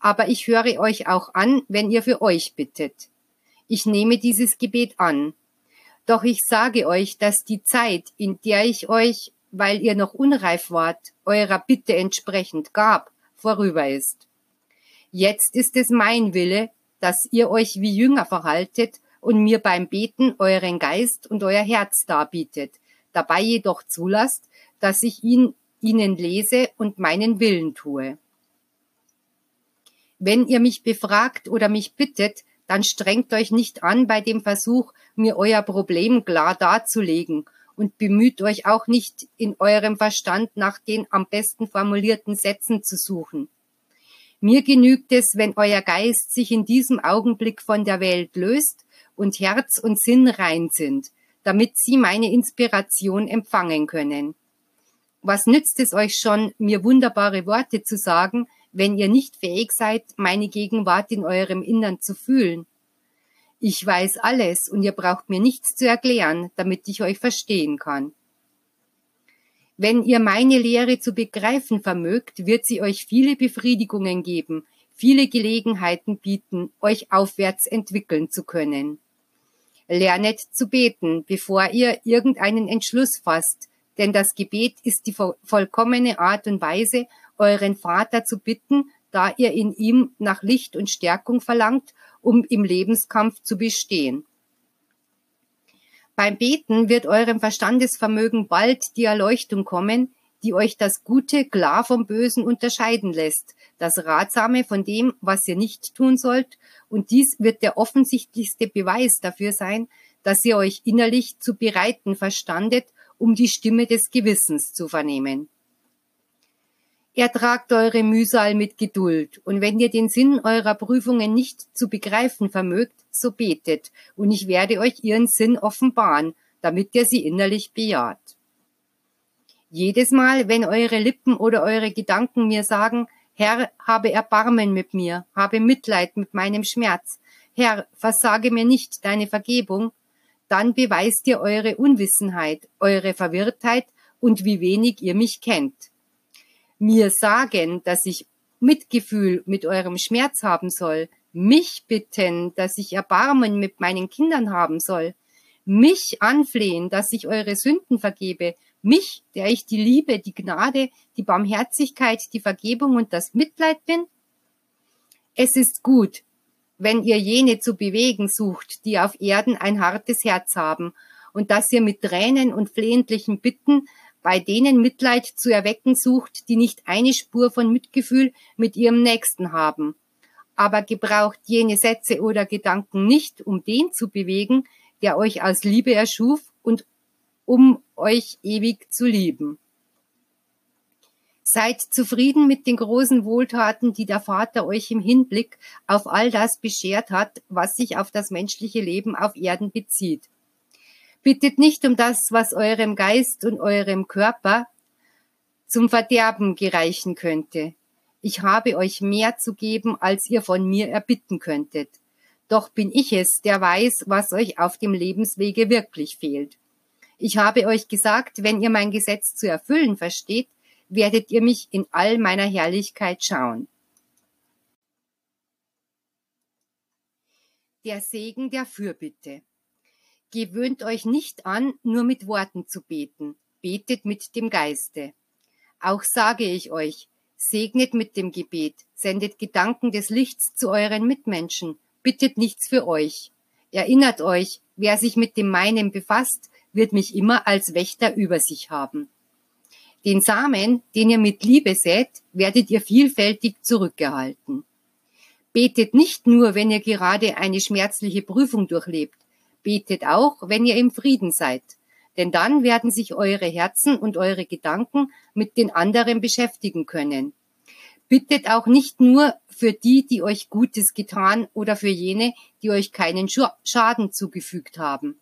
Aber ich höre euch auch an, wenn ihr für euch bittet. Ich nehme dieses Gebet an. Doch ich sage euch, dass die Zeit, in der ich euch, weil ihr noch unreif wart, eurer Bitte entsprechend gab, vorüber ist. Jetzt ist es mein Wille, dass ihr euch wie Jünger verhaltet und mir beim Beten euren Geist und euer Herz darbietet, dabei jedoch zulasst, dass ich ihn ihnen lese und meinen Willen tue. Wenn ihr mich befragt oder mich bittet, dann strengt euch nicht an bei dem Versuch, mir euer Problem klar darzulegen und bemüht euch auch nicht in eurem Verstand nach den am besten formulierten Sätzen zu suchen. Mir genügt es, wenn euer Geist sich in diesem Augenblick von der Welt löst und Herz und Sinn rein sind, damit sie meine Inspiration empfangen können. Was nützt es euch schon, mir wunderbare Worte zu sagen, wenn ihr nicht fähig seid, meine Gegenwart in eurem Innern zu fühlen? Ich weiß alles und ihr braucht mir nichts zu erklären, damit ich euch verstehen kann. Wenn ihr meine Lehre zu begreifen vermögt, wird sie euch viele Befriedigungen geben, viele Gelegenheiten bieten, euch aufwärts entwickeln zu können. Lernet zu beten, bevor ihr irgendeinen Entschluss fasst, denn das Gebet ist die vollkommene Art und Weise, euren Vater zu bitten, da ihr in ihm nach Licht und Stärkung verlangt, um im Lebenskampf zu bestehen. Beim Beten wird eurem Verstandesvermögen bald die Erleuchtung kommen, die euch das Gute klar vom Bösen unterscheiden lässt, das Ratsame von dem, was ihr nicht tun sollt, und dies wird der offensichtlichste Beweis dafür sein, dass ihr euch innerlich zu bereiten verstandet, um die Stimme des Gewissens zu vernehmen. Ertragt eure Mühsal mit Geduld, und wenn ihr den Sinn eurer Prüfungen nicht zu begreifen vermögt, so betet, und ich werde euch ihren Sinn offenbaren, damit ihr sie innerlich bejaht. Jedes Mal, wenn eure Lippen oder eure Gedanken mir sagen, Herr, habe Erbarmen mit mir, habe Mitleid mit meinem Schmerz, Herr, versage mir nicht deine Vergebung, dann beweist ihr eure Unwissenheit, eure Verwirrtheit und wie wenig ihr mich kennt. Mir sagen, dass ich Mitgefühl mit eurem Schmerz haben soll, mich bitten, dass ich Erbarmen mit meinen Kindern haben soll, mich anflehen, dass ich eure Sünden vergebe, mich, der ich die Liebe, die Gnade, die Barmherzigkeit, die Vergebung und das Mitleid bin? Es ist gut, wenn ihr jene zu bewegen sucht, die auf Erden ein hartes Herz haben, und dass ihr mit Tränen und flehentlichen Bitten bei denen Mitleid zu erwecken sucht, die nicht eine Spur von Mitgefühl mit ihrem Nächsten haben. Aber gebraucht jene Sätze oder Gedanken nicht, um den zu bewegen, der euch aus Liebe erschuf und um euch ewig zu lieben. Seid zufrieden mit den großen Wohltaten, die der Vater euch im Hinblick auf all das beschert hat, was sich auf das menschliche Leben auf Erden bezieht. Bittet nicht um das, was eurem Geist und eurem Körper zum Verderben gereichen könnte. Ich habe euch mehr zu geben, als ihr von mir erbitten könntet. Doch bin ich es, der weiß, was euch auf dem Lebenswege wirklich fehlt. Ich habe euch gesagt, wenn ihr mein Gesetz zu erfüllen versteht, werdet ihr mich in all meiner Herrlichkeit schauen. Der Segen der Fürbitte. Gewöhnt euch nicht an, nur mit Worten zu beten. Betet mit dem Geiste. Auch sage ich euch, segnet mit dem Gebet, sendet Gedanken des Lichts zu euren Mitmenschen, bittet nichts für euch. Erinnert euch, wer sich mit dem meinen befasst, wird mich immer als Wächter über sich haben. Den Samen, den ihr mit Liebe sät, werdet ihr vielfältig zurückgehalten. Betet nicht nur, wenn ihr gerade eine schmerzliche Prüfung durchlebt, Betet auch, wenn ihr im Frieden seid, denn dann werden sich eure Herzen und eure Gedanken mit den anderen beschäftigen können. Bittet auch nicht nur für die, die euch Gutes getan oder für jene, die euch keinen Schaden zugefügt haben.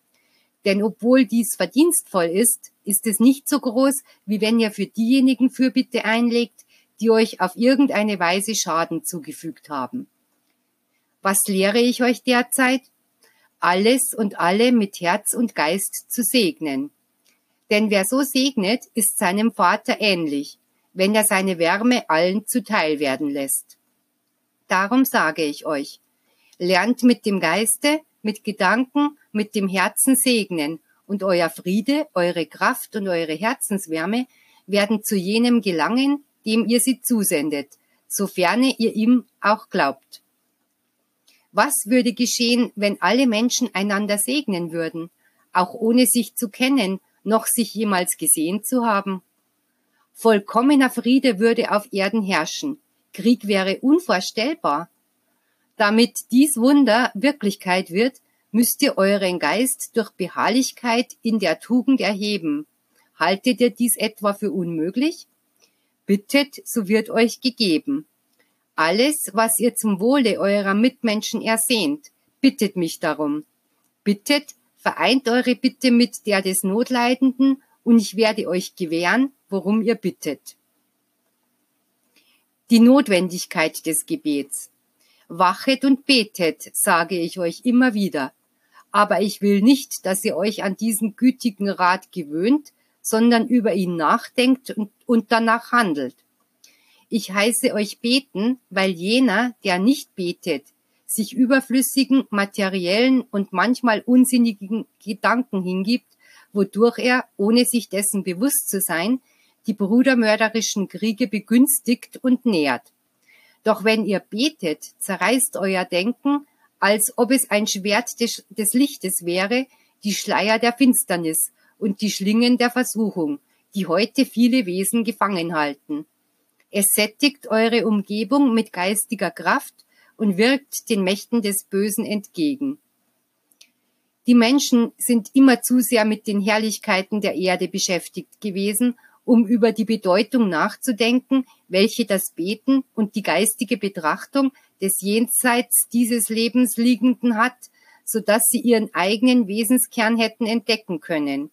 Denn obwohl dies verdienstvoll ist, ist es nicht so groß, wie wenn ihr für diejenigen Fürbitte einlegt, die euch auf irgendeine Weise Schaden zugefügt haben. Was lehre ich euch derzeit? alles und alle mit Herz und Geist zu segnen. Denn wer so segnet, ist seinem Vater ähnlich, wenn er seine Wärme allen zuteil werden lässt. Darum sage ich euch, lernt mit dem Geiste, mit Gedanken, mit dem Herzen segnen, und euer Friede, eure Kraft und eure Herzenswärme werden zu jenem gelangen, dem ihr sie zusendet, soferne ihr ihm auch glaubt. Was würde geschehen, wenn alle Menschen einander segnen würden, auch ohne sich zu kennen, noch sich jemals gesehen zu haben? Vollkommener Friede würde auf Erden herrschen. Krieg wäre unvorstellbar. Damit dies Wunder Wirklichkeit wird, müsst ihr euren Geist durch Beharrlichkeit in der Tugend erheben. Haltet ihr dies etwa für unmöglich? Bittet, so wird euch gegeben. Alles, was ihr zum Wohle eurer Mitmenschen ersehnt, bittet mich darum. Bittet, vereint eure Bitte mit der des Notleidenden, und ich werde euch gewähren, worum ihr bittet. Die Notwendigkeit des Gebets. Wachet und betet, sage ich euch immer wieder. Aber ich will nicht, dass ihr euch an diesen gütigen Rat gewöhnt, sondern über ihn nachdenkt und, und danach handelt. Ich heiße euch beten, weil jener, der nicht betet, sich überflüssigen, materiellen und manchmal unsinnigen Gedanken hingibt, wodurch er, ohne sich dessen bewusst zu sein, die brudermörderischen Kriege begünstigt und nährt. Doch wenn ihr betet, zerreißt euer Denken, als ob es ein Schwert des, des Lichtes wäre, die Schleier der Finsternis und die Schlingen der Versuchung, die heute viele Wesen gefangen halten. Es sättigt eure Umgebung mit geistiger Kraft und wirkt den Mächten des Bösen entgegen. Die Menschen sind immer zu sehr mit den Herrlichkeiten der Erde beschäftigt gewesen, um über die Bedeutung nachzudenken, welche das Beten und die geistige Betrachtung des jenseits dieses Lebens liegenden hat, so dass sie ihren eigenen Wesenskern hätten entdecken können.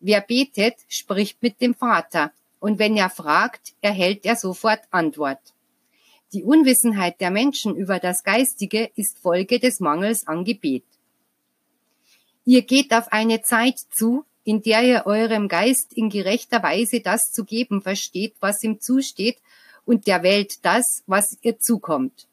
Wer betet, spricht mit dem Vater, und wenn er fragt, erhält er sofort Antwort. Die Unwissenheit der Menschen über das Geistige ist Folge des Mangels an Gebet. Ihr geht auf eine Zeit zu, in der ihr eurem Geist in gerechter Weise das zu geben versteht, was ihm zusteht, und der Welt das, was ihr zukommt.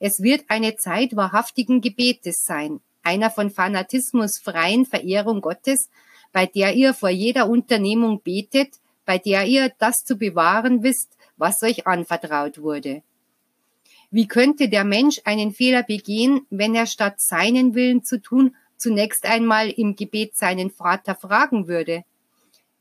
Es wird eine Zeit wahrhaftigen Gebetes sein, einer von Fanatismus freien Verehrung Gottes, bei der ihr vor jeder Unternehmung betet, bei der ihr das zu bewahren wisst, was euch anvertraut wurde. Wie könnte der Mensch einen Fehler begehen, wenn er statt seinen Willen zu tun zunächst einmal im Gebet seinen Vater fragen würde?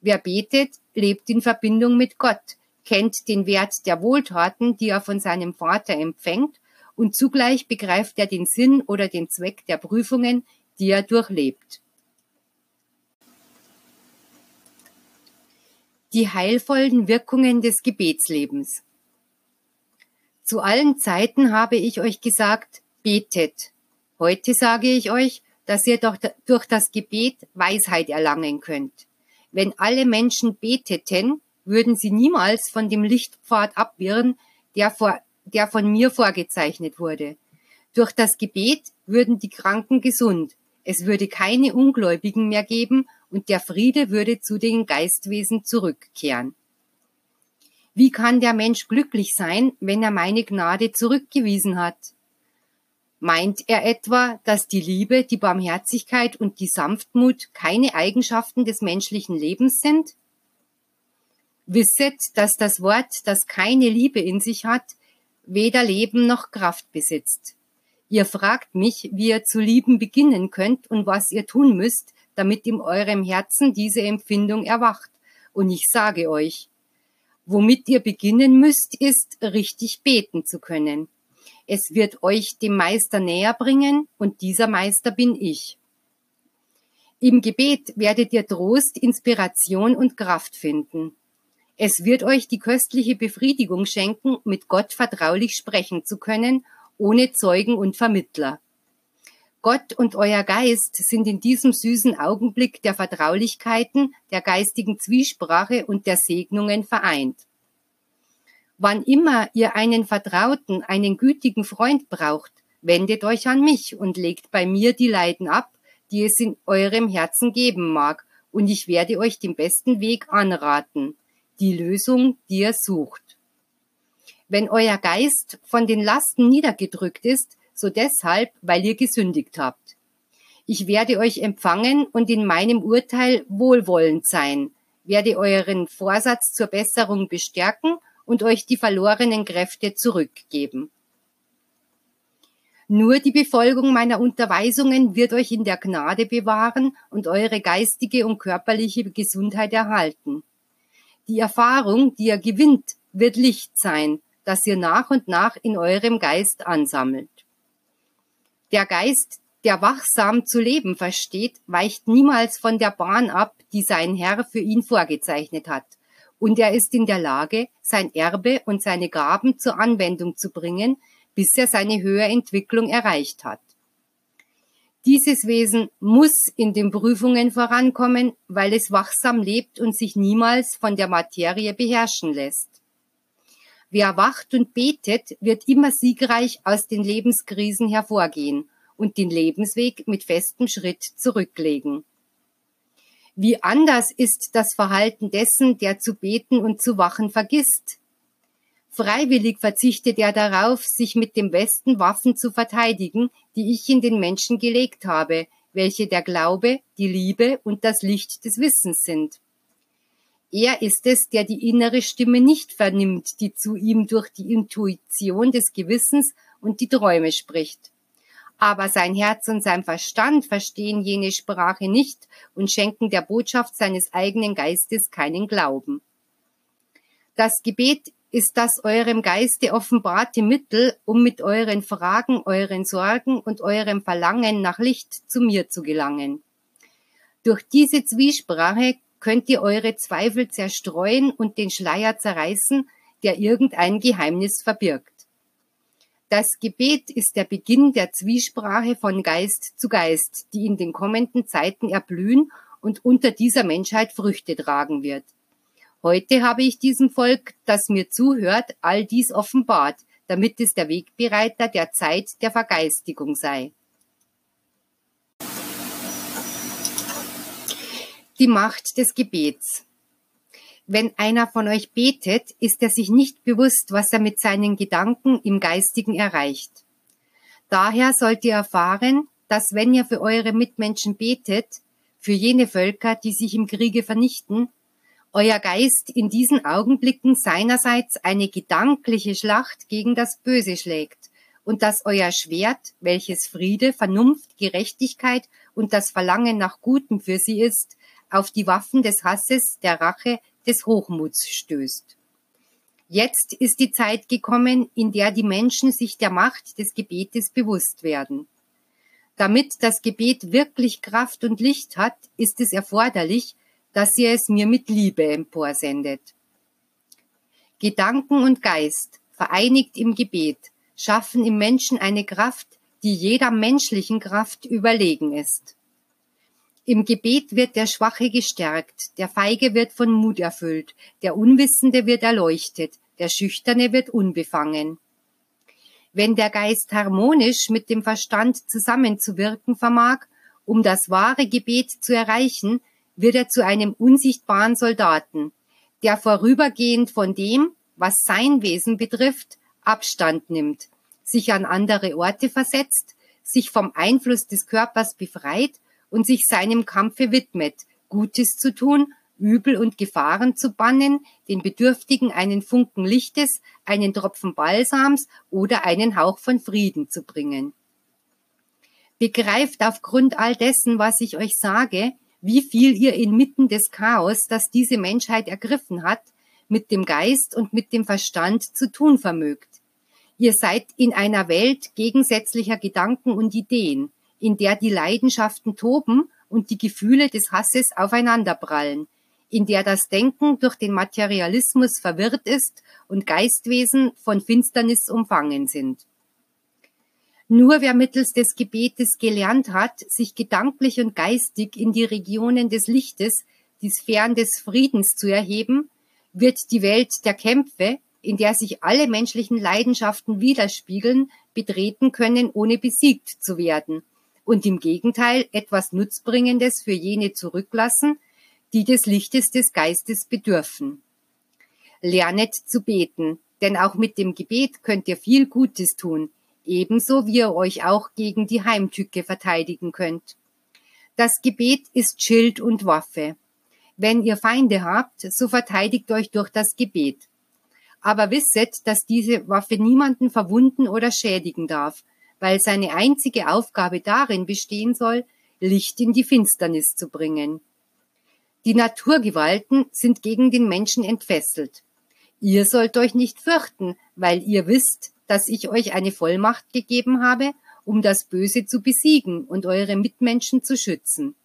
Wer betet, lebt in Verbindung mit Gott, kennt den Wert der Wohltaten, die er von seinem Vater empfängt, und zugleich begreift er den Sinn oder den Zweck der Prüfungen, die er durchlebt. Die heilvollen Wirkungen des Gebetslebens. Zu allen Zeiten habe ich euch gesagt, betet. Heute sage ich euch, dass ihr durch das Gebet Weisheit erlangen könnt. Wenn alle Menschen beteten, würden sie niemals von dem Lichtpfad abwirren, der, vor, der von mir vorgezeichnet wurde. Durch das Gebet würden die Kranken gesund, es würde keine Ungläubigen mehr geben und der Friede würde zu den Geistwesen zurückkehren. Wie kann der Mensch glücklich sein, wenn er meine Gnade zurückgewiesen hat? Meint er etwa, dass die Liebe, die Barmherzigkeit und die Sanftmut keine Eigenschaften des menschlichen Lebens sind? Wisset, dass das Wort, das keine Liebe in sich hat, weder Leben noch Kraft besitzt. Ihr fragt mich, wie ihr zu lieben beginnen könnt und was ihr tun müsst, damit in eurem Herzen diese Empfindung erwacht. Und ich sage euch, Womit ihr beginnen müsst, ist richtig beten zu können. Es wird euch dem Meister näher bringen und dieser Meister bin ich. Im Gebet werdet ihr Trost, Inspiration und Kraft finden. Es wird euch die köstliche Befriedigung schenken, mit Gott vertraulich sprechen zu können, ohne Zeugen und Vermittler. Gott und euer Geist sind in diesem süßen Augenblick der Vertraulichkeiten, der geistigen Zwiesprache und der Segnungen vereint. Wann immer ihr einen Vertrauten, einen gütigen Freund braucht, wendet euch an mich und legt bei mir die Leiden ab, die es in eurem Herzen geben mag, und ich werde euch den besten Weg anraten, die Lösung, die ihr sucht. Wenn euer Geist von den Lasten niedergedrückt ist, so deshalb, weil ihr gesündigt habt. Ich werde euch empfangen und in meinem Urteil wohlwollend sein, werde euren Vorsatz zur Besserung bestärken und euch die verlorenen Kräfte zurückgeben. Nur die Befolgung meiner Unterweisungen wird euch in der Gnade bewahren und eure geistige und körperliche Gesundheit erhalten. Die Erfahrung, die ihr gewinnt, wird Licht sein, das ihr nach und nach in eurem Geist ansammelt. Der Geist, der wachsam zu leben versteht, weicht niemals von der Bahn ab, die sein Herr für ihn vorgezeichnet hat. Und er ist in der Lage, sein Erbe und seine Gaben zur Anwendung zu bringen, bis er seine höhere Entwicklung erreicht hat. Dieses Wesen muss in den Prüfungen vorankommen, weil es wachsam lebt und sich niemals von der Materie beherrschen lässt. Wer wacht und betet, wird immer siegreich aus den Lebenskrisen hervorgehen und den Lebensweg mit festem Schritt zurücklegen. Wie anders ist das Verhalten dessen, der zu beten und zu wachen vergisst. Freiwillig verzichtet er darauf, sich mit dem Westen Waffen zu verteidigen, die ich in den Menschen gelegt habe, welche der Glaube, die Liebe und das Licht des Wissens sind. Er ist es, der die innere Stimme nicht vernimmt, die zu ihm durch die Intuition des Gewissens und die Träume spricht. Aber sein Herz und sein Verstand verstehen jene Sprache nicht und schenken der Botschaft seines eigenen Geistes keinen Glauben. Das Gebet ist das eurem Geiste offenbarte Mittel, um mit euren Fragen, euren Sorgen und eurem Verlangen nach Licht zu mir zu gelangen. Durch diese Zwiesprache könnt ihr eure Zweifel zerstreuen und den Schleier zerreißen, der irgendein Geheimnis verbirgt. Das Gebet ist der Beginn der Zwiesprache von Geist zu Geist, die in den kommenden Zeiten erblühen und unter dieser Menschheit Früchte tragen wird. Heute habe ich diesem Volk, das mir zuhört, all dies offenbart, damit es der Wegbereiter der Zeit der Vergeistigung sei. Die Macht des Gebets. Wenn einer von euch betet, ist er sich nicht bewusst, was er mit seinen Gedanken im Geistigen erreicht. Daher sollt ihr erfahren, dass wenn ihr für eure Mitmenschen betet, für jene Völker, die sich im Kriege vernichten, euer Geist in diesen Augenblicken seinerseits eine gedankliche Schlacht gegen das Böse schlägt und dass euer Schwert, welches Friede, Vernunft, Gerechtigkeit und das Verlangen nach Gutem für sie ist, auf die Waffen des Hasses, der Rache, des Hochmuts stößt. Jetzt ist die Zeit gekommen, in der die Menschen sich der Macht des Gebetes bewusst werden. Damit das Gebet wirklich Kraft und Licht hat, ist es erforderlich, dass ihr es mir mit Liebe emporsendet. Gedanken und Geist, vereinigt im Gebet, schaffen im Menschen eine Kraft, die jeder menschlichen Kraft überlegen ist. Im Gebet wird der Schwache gestärkt, der Feige wird von Mut erfüllt, der Unwissende wird erleuchtet, der Schüchterne wird unbefangen. Wenn der Geist harmonisch mit dem Verstand zusammenzuwirken vermag, um das wahre Gebet zu erreichen, wird er zu einem unsichtbaren Soldaten, der vorübergehend von dem, was sein Wesen betrifft, Abstand nimmt, sich an andere Orte versetzt, sich vom Einfluss des Körpers befreit und sich seinem Kampfe widmet, Gutes zu tun, Übel und Gefahren zu bannen, den Bedürftigen einen Funken Lichtes, einen Tropfen Balsams oder einen Hauch von Frieden zu bringen. Begreift aufgrund all dessen, was ich euch sage, wie viel ihr inmitten des Chaos, das diese Menschheit ergriffen hat, mit dem Geist und mit dem Verstand zu tun vermögt. Ihr seid in einer Welt gegensätzlicher Gedanken und Ideen, in der die Leidenschaften toben und die Gefühle des Hasses aufeinanderprallen, in der das Denken durch den Materialismus verwirrt ist und Geistwesen von Finsternis umfangen sind. Nur wer mittels des Gebetes gelernt hat, sich gedanklich und geistig in die Regionen des Lichtes, die Sphären des Friedens zu erheben, wird die Welt der Kämpfe, in der sich alle menschlichen Leidenschaften widerspiegeln, betreten können, ohne besiegt zu werden und im Gegenteil etwas Nutzbringendes für jene zurücklassen, die des Lichtes des Geistes bedürfen. Lernet zu beten, denn auch mit dem Gebet könnt ihr viel Gutes tun, ebenso wie ihr euch auch gegen die Heimtücke verteidigen könnt. Das Gebet ist Schild und Waffe. Wenn ihr Feinde habt, so verteidigt euch durch das Gebet. Aber wisset, dass diese Waffe niemanden verwunden oder schädigen darf, weil seine einzige Aufgabe darin bestehen soll, Licht in die Finsternis zu bringen. Die Naturgewalten sind gegen den Menschen entfesselt. Ihr sollt euch nicht fürchten, weil ihr wisst, dass ich euch eine Vollmacht gegeben habe, um das Böse zu besiegen und eure Mitmenschen zu schützen.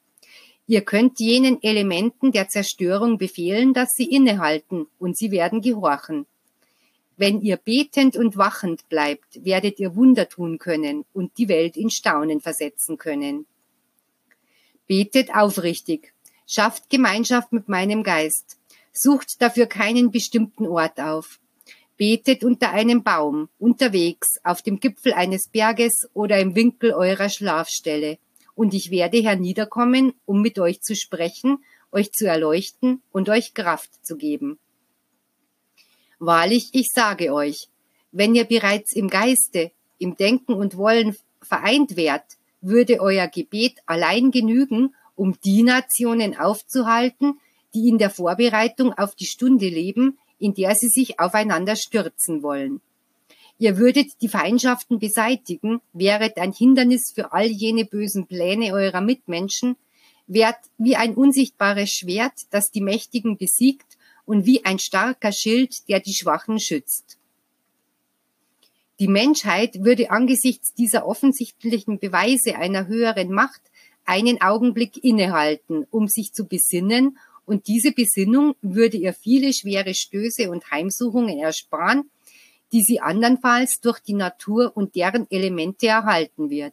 Ihr könnt jenen Elementen der Zerstörung befehlen, dass sie innehalten, und sie werden gehorchen. Wenn ihr betend und wachend bleibt, werdet ihr Wunder tun können und die Welt in Staunen versetzen können. Betet aufrichtig, schafft Gemeinschaft mit meinem Geist, sucht dafür keinen bestimmten Ort auf. Betet unter einem Baum, unterwegs, auf dem Gipfel eines Berges oder im Winkel eurer Schlafstelle. Und ich werde herniederkommen, um mit euch zu sprechen, euch zu erleuchten und euch Kraft zu geben. Wahrlich, ich sage euch, wenn ihr bereits im Geiste, im Denken und Wollen vereint wärt, würde euer Gebet allein genügen, um die Nationen aufzuhalten, die in der Vorbereitung auf die Stunde leben, in der sie sich aufeinander stürzen wollen. Ihr würdet die Feindschaften beseitigen, wäret ein Hindernis für all jene bösen Pläne eurer Mitmenschen, wärt wie ein unsichtbares Schwert, das die Mächtigen besiegt und wie ein starker Schild, der die Schwachen schützt. Die Menschheit würde angesichts dieser offensichtlichen Beweise einer höheren Macht einen Augenblick innehalten, um sich zu besinnen, und diese Besinnung würde ihr viele schwere Stöße und Heimsuchungen ersparen, die sie andernfalls durch die Natur und deren Elemente erhalten wird.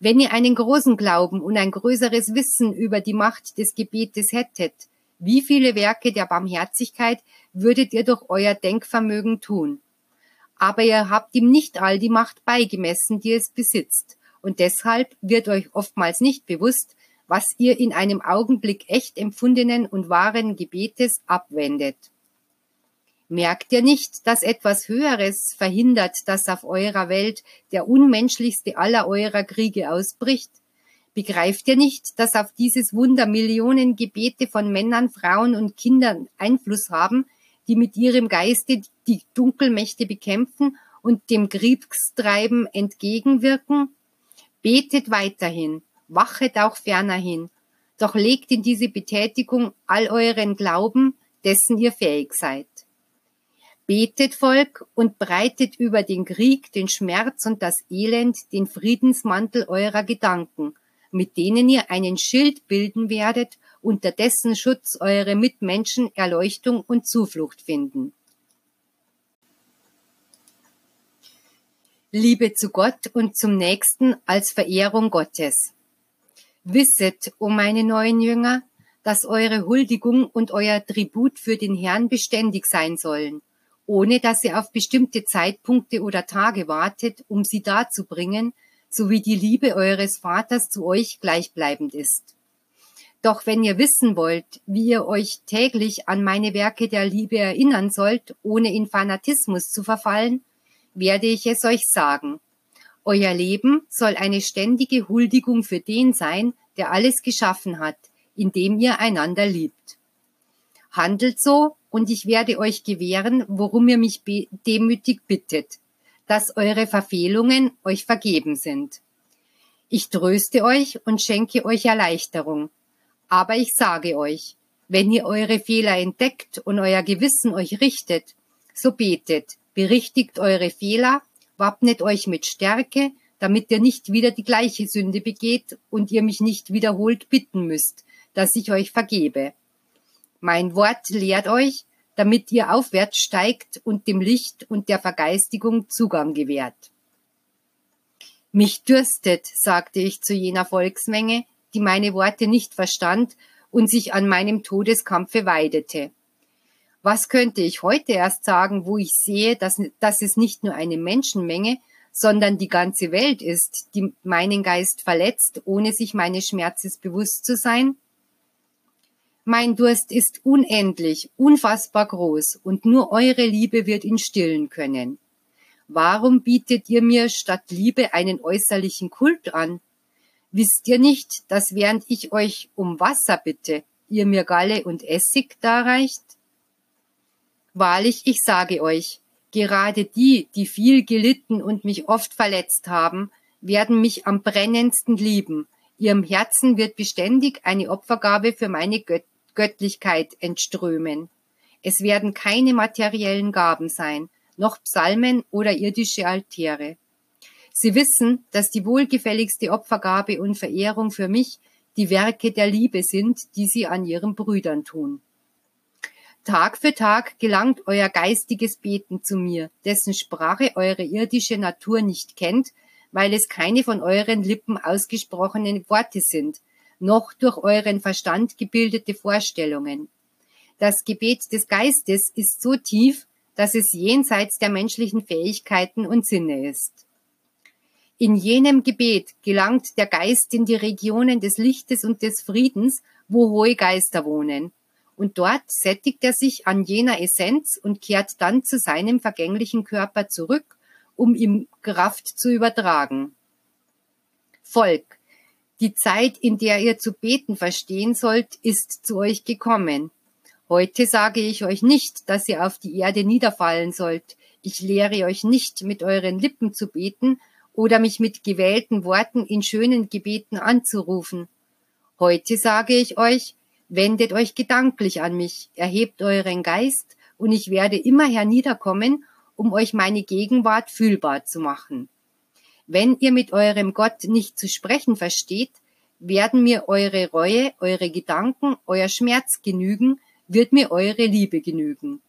Wenn ihr einen großen Glauben und ein größeres Wissen über die Macht des Gebetes hättet, wie viele Werke der Barmherzigkeit würdet ihr durch euer Denkvermögen tun? Aber ihr habt ihm nicht all die Macht beigemessen, die es besitzt. Und deshalb wird euch oftmals nicht bewusst, was ihr in einem Augenblick echt empfundenen und wahren Gebetes abwendet. Merkt ihr nicht, dass etwas Höheres verhindert, dass auf eurer Welt der unmenschlichste aller eurer Kriege ausbricht? Begreift ihr nicht, dass auf dieses Wunder Millionen Gebete von Männern, Frauen und Kindern Einfluss haben, die mit ihrem Geiste die Dunkelmächte bekämpfen und dem Kriegstreiben entgegenwirken? Betet weiterhin, wachet auch fernerhin, doch legt in diese Betätigung all euren Glauben, dessen ihr fähig seid. Betet Volk und breitet über den Krieg, den Schmerz und das Elend den Friedensmantel eurer Gedanken, mit denen ihr einen Schild bilden werdet, unter dessen Schutz eure Mitmenschen Erleuchtung und Zuflucht finden. Liebe zu Gott und zum Nächsten als Verehrung Gottes. Wisset, o meine neuen Jünger, dass eure Huldigung und euer Tribut für den Herrn beständig sein sollen, ohne dass ihr auf bestimmte Zeitpunkte oder Tage wartet, um sie darzubringen, sowie die Liebe eures Vaters zu euch gleichbleibend ist. Doch wenn ihr wissen wollt, wie ihr euch täglich an meine Werke der Liebe erinnern sollt, ohne in Fanatismus zu verfallen, werde ich es euch sagen. Euer Leben soll eine ständige Huldigung für den sein, der alles geschaffen hat, indem ihr einander liebt. Handelt so, und ich werde euch gewähren, worum ihr mich demütig bittet, dass eure Verfehlungen euch vergeben sind. Ich tröste euch und schenke euch Erleichterung. Aber ich sage euch, wenn ihr eure Fehler entdeckt und euer Gewissen euch richtet, so betet, berichtigt eure Fehler, wappnet euch mit Stärke, damit ihr nicht wieder die gleiche Sünde begeht und ihr mich nicht wiederholt bitten müsst, dass ich euch vergebe. Mein Wort lehrt euch, damit ihr aufwärts steigt und dem Licht und der Vergeistigung Zugang gewährt. Mich dürstet, sagte ich zu jener Volksmenge, die meine Worte nicht verstand und sich an meinem Todeskampfe weidete. Was könnte ich heute erst sagen, wo ich sehe, dass, dass es nicht nur eine Menschenmenge, sondern die ganze Welt ist, die meinen Geist verletzt, ohne sich meines Schmerzes bewusst zu sein? Mein Durst ist unendlich, unfassbar groß, und nur eure Liebe wird ihn stillen können. Warum bietet ihr mir statt Liebe einen äußerlichen Kult an? Wisst ihr nicht, dass während ich euch um Wasser bitte, ihr mir Galle und Essig darreicht? Wahrlich, ich sage euch, Gerade die, die viel gelitten und mich oft verletzt haben, werden mich am brennendsten lieben. Ihrem Herzen wird beständig eine Opfergabe für meine Gött Göttlichkeit entströmen. Es werden keine materiellen Gaben sein, noch Psalmen oder irdische Altäre. Sie wissen, dass die wohlgefälligste Opfergabe und Verehrung für mich die Werke der Liebe sind, die sie an ihren Brüdern tun. Tag für Tag gelangt euer geistiges Beten zu mir, dessen Sprache eure irdische Natur nicht kennt, weil es keine von euren Lippen ausgesprochenen Worte sind, noch durch euren Verstand gebildete Vorstellungen. Das Gebet des Geistes ist so tief, dass es jenseits der menschlichen Fähigkeiten und Sinne ist. In jenem Gebet gelangt der Geist in die Regionen des Lichtes und des Friedens, wo hohe Geister wohnen. Und dort sättigt er sich an jener Essenz und kehrt dann zu seinem vergänglichen Körper zurück, um ihm Kraft zu übertragen. Volk, die Zeit, in der ihr zu beten verstehen sollt, ist zu euch gekommen. Heute sage ich euch nicht, dass ihr auf die Erde niederfallen sollt. Ich lehre euch nicht, mit euren Lippen zu beten, oder mich mit gewählten Worten in schönen Gebeten anzurufen. Heute sage ich euch, wendet euch gedanklich an mich, erhebt euren Geist, und ich werde immer herniederkommen, um euch meine Gegenwart fühlbar zu machen. Wenn ihr mit eurem Gott nicht zu sprechen versteht, werden mir eure Reue, eure Gedanken, euer Schmerz genügen, wird mir eure Liebe genügen.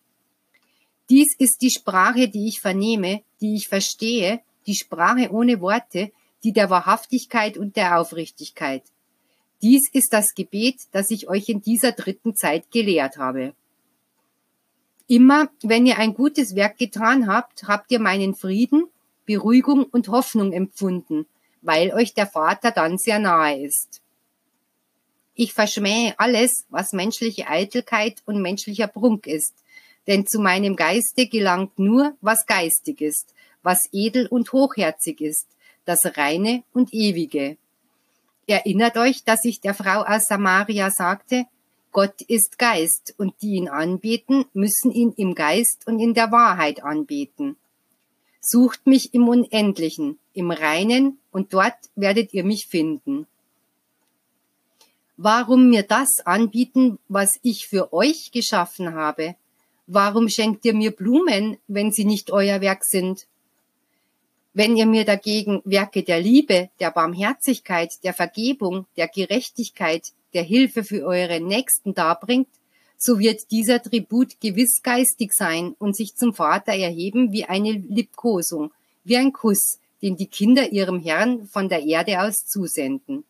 Dies ist die Sprache, die ich vernehme, die ich verstehe die Sprache ohne Worte, die der Wahrhaftigkeit und der Aufrichtigkeit. Dies ist das Gebet, das ich euch in dieser dritten Zeit gelehrt habe. Immer, wenn ihr ein gutes Werk getan habt, habt ihr meinen Frieden, Beruhigung und Hoffnung empfunden, weil euch der Vater dann sehr nahe ist. Ich verschmähe alles, was menschliche Eitelkeit und menschlicher Prunk ist, denn zu meinem Geiste gelangt nur, was geistig ist, was edel und hochherzig ist, das Reine und Ewige. Erinnert euch, dass ich der Frau aus Samaria sagte, Gott ist Geist und die ihn anbeten, müssen ihn im Geist und in der Wahrheit anbeten. Sucht mich im Unendlichen, im Reinen, und dort werdet ihr mich finden. Warum mir das anbieten, was ich für euch geschaffen habe? Warum schenkt ihr mir Blumen, wenn sie nicht euer Werk sind? Wenn ihr mir dagegen Werke der Liebe, der Barmherzigkeit, der Vergebung, der Gerechtigkeit, der Hilfe für eure Nächsten darbringt, so wird dieser Tribut gewiss geistig sein und sich zum Vater erheben wie eine Liebkosung, wie ein Kuss, den die Kinder ihrem Herrn von der Erde aus zusenden.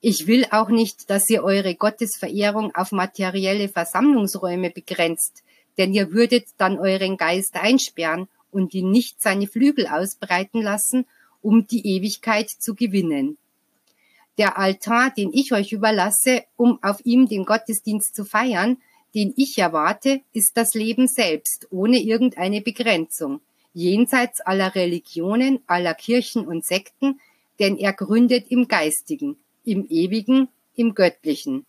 Ich will auch nicht, dass ihr eure Gottesverehrung auf materielle Versammlungsräume begrenzt, denn ihr würdet dann euren Geist einsperren und ihn nicht seine Flügel ausbreiten lassen, um die Ewigkeit zu gewinnen. Der Altar, den ich euch überlasse, um auf ihm den Gottesdienst zu feiern, den ich erwarte, ist das Leben selbst, ohne irgendeine Begrenzung, jenseits aller Religionen, aller Kirchen und Sekten, denn er gründet im Geistigen, im Ewigen, im Göttlichen.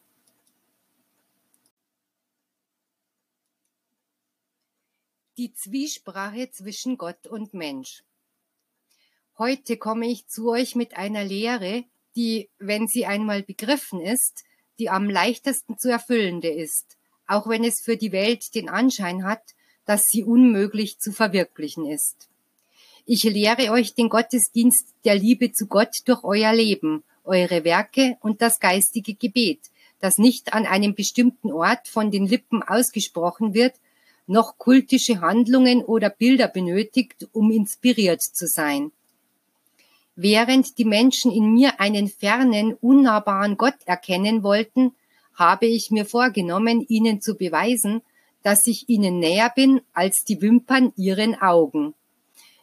Die Zwiesprache zwischen Gott und Mensch. Heute komme ich zu euch mit einer Lehre, die, wenn sie einmal begriffen ist, die am leichtesten zu erfüllende ist, auch wenn es für die Welt den Anschein hat, dass sie unmöglich zu verwirklichen ist. Ich lehre euch den Gottesdienst der Liebe zu Gott durch euer Leben, eure Werke und das geistige Gebet, das nicht an einem bestimmten Ort von den Lippen ausgesprochen wird, noch kultische Handlungen oder Bilder benötigt, um inspiriert zu sein. Während die Menschen in mir einen fernen, unnahbaren Gott erkennen wollten, habe ich mir vorgenommen, ihnen zu beweisen, dass ich ihnen näher bin als die Wimpern ihren Augen.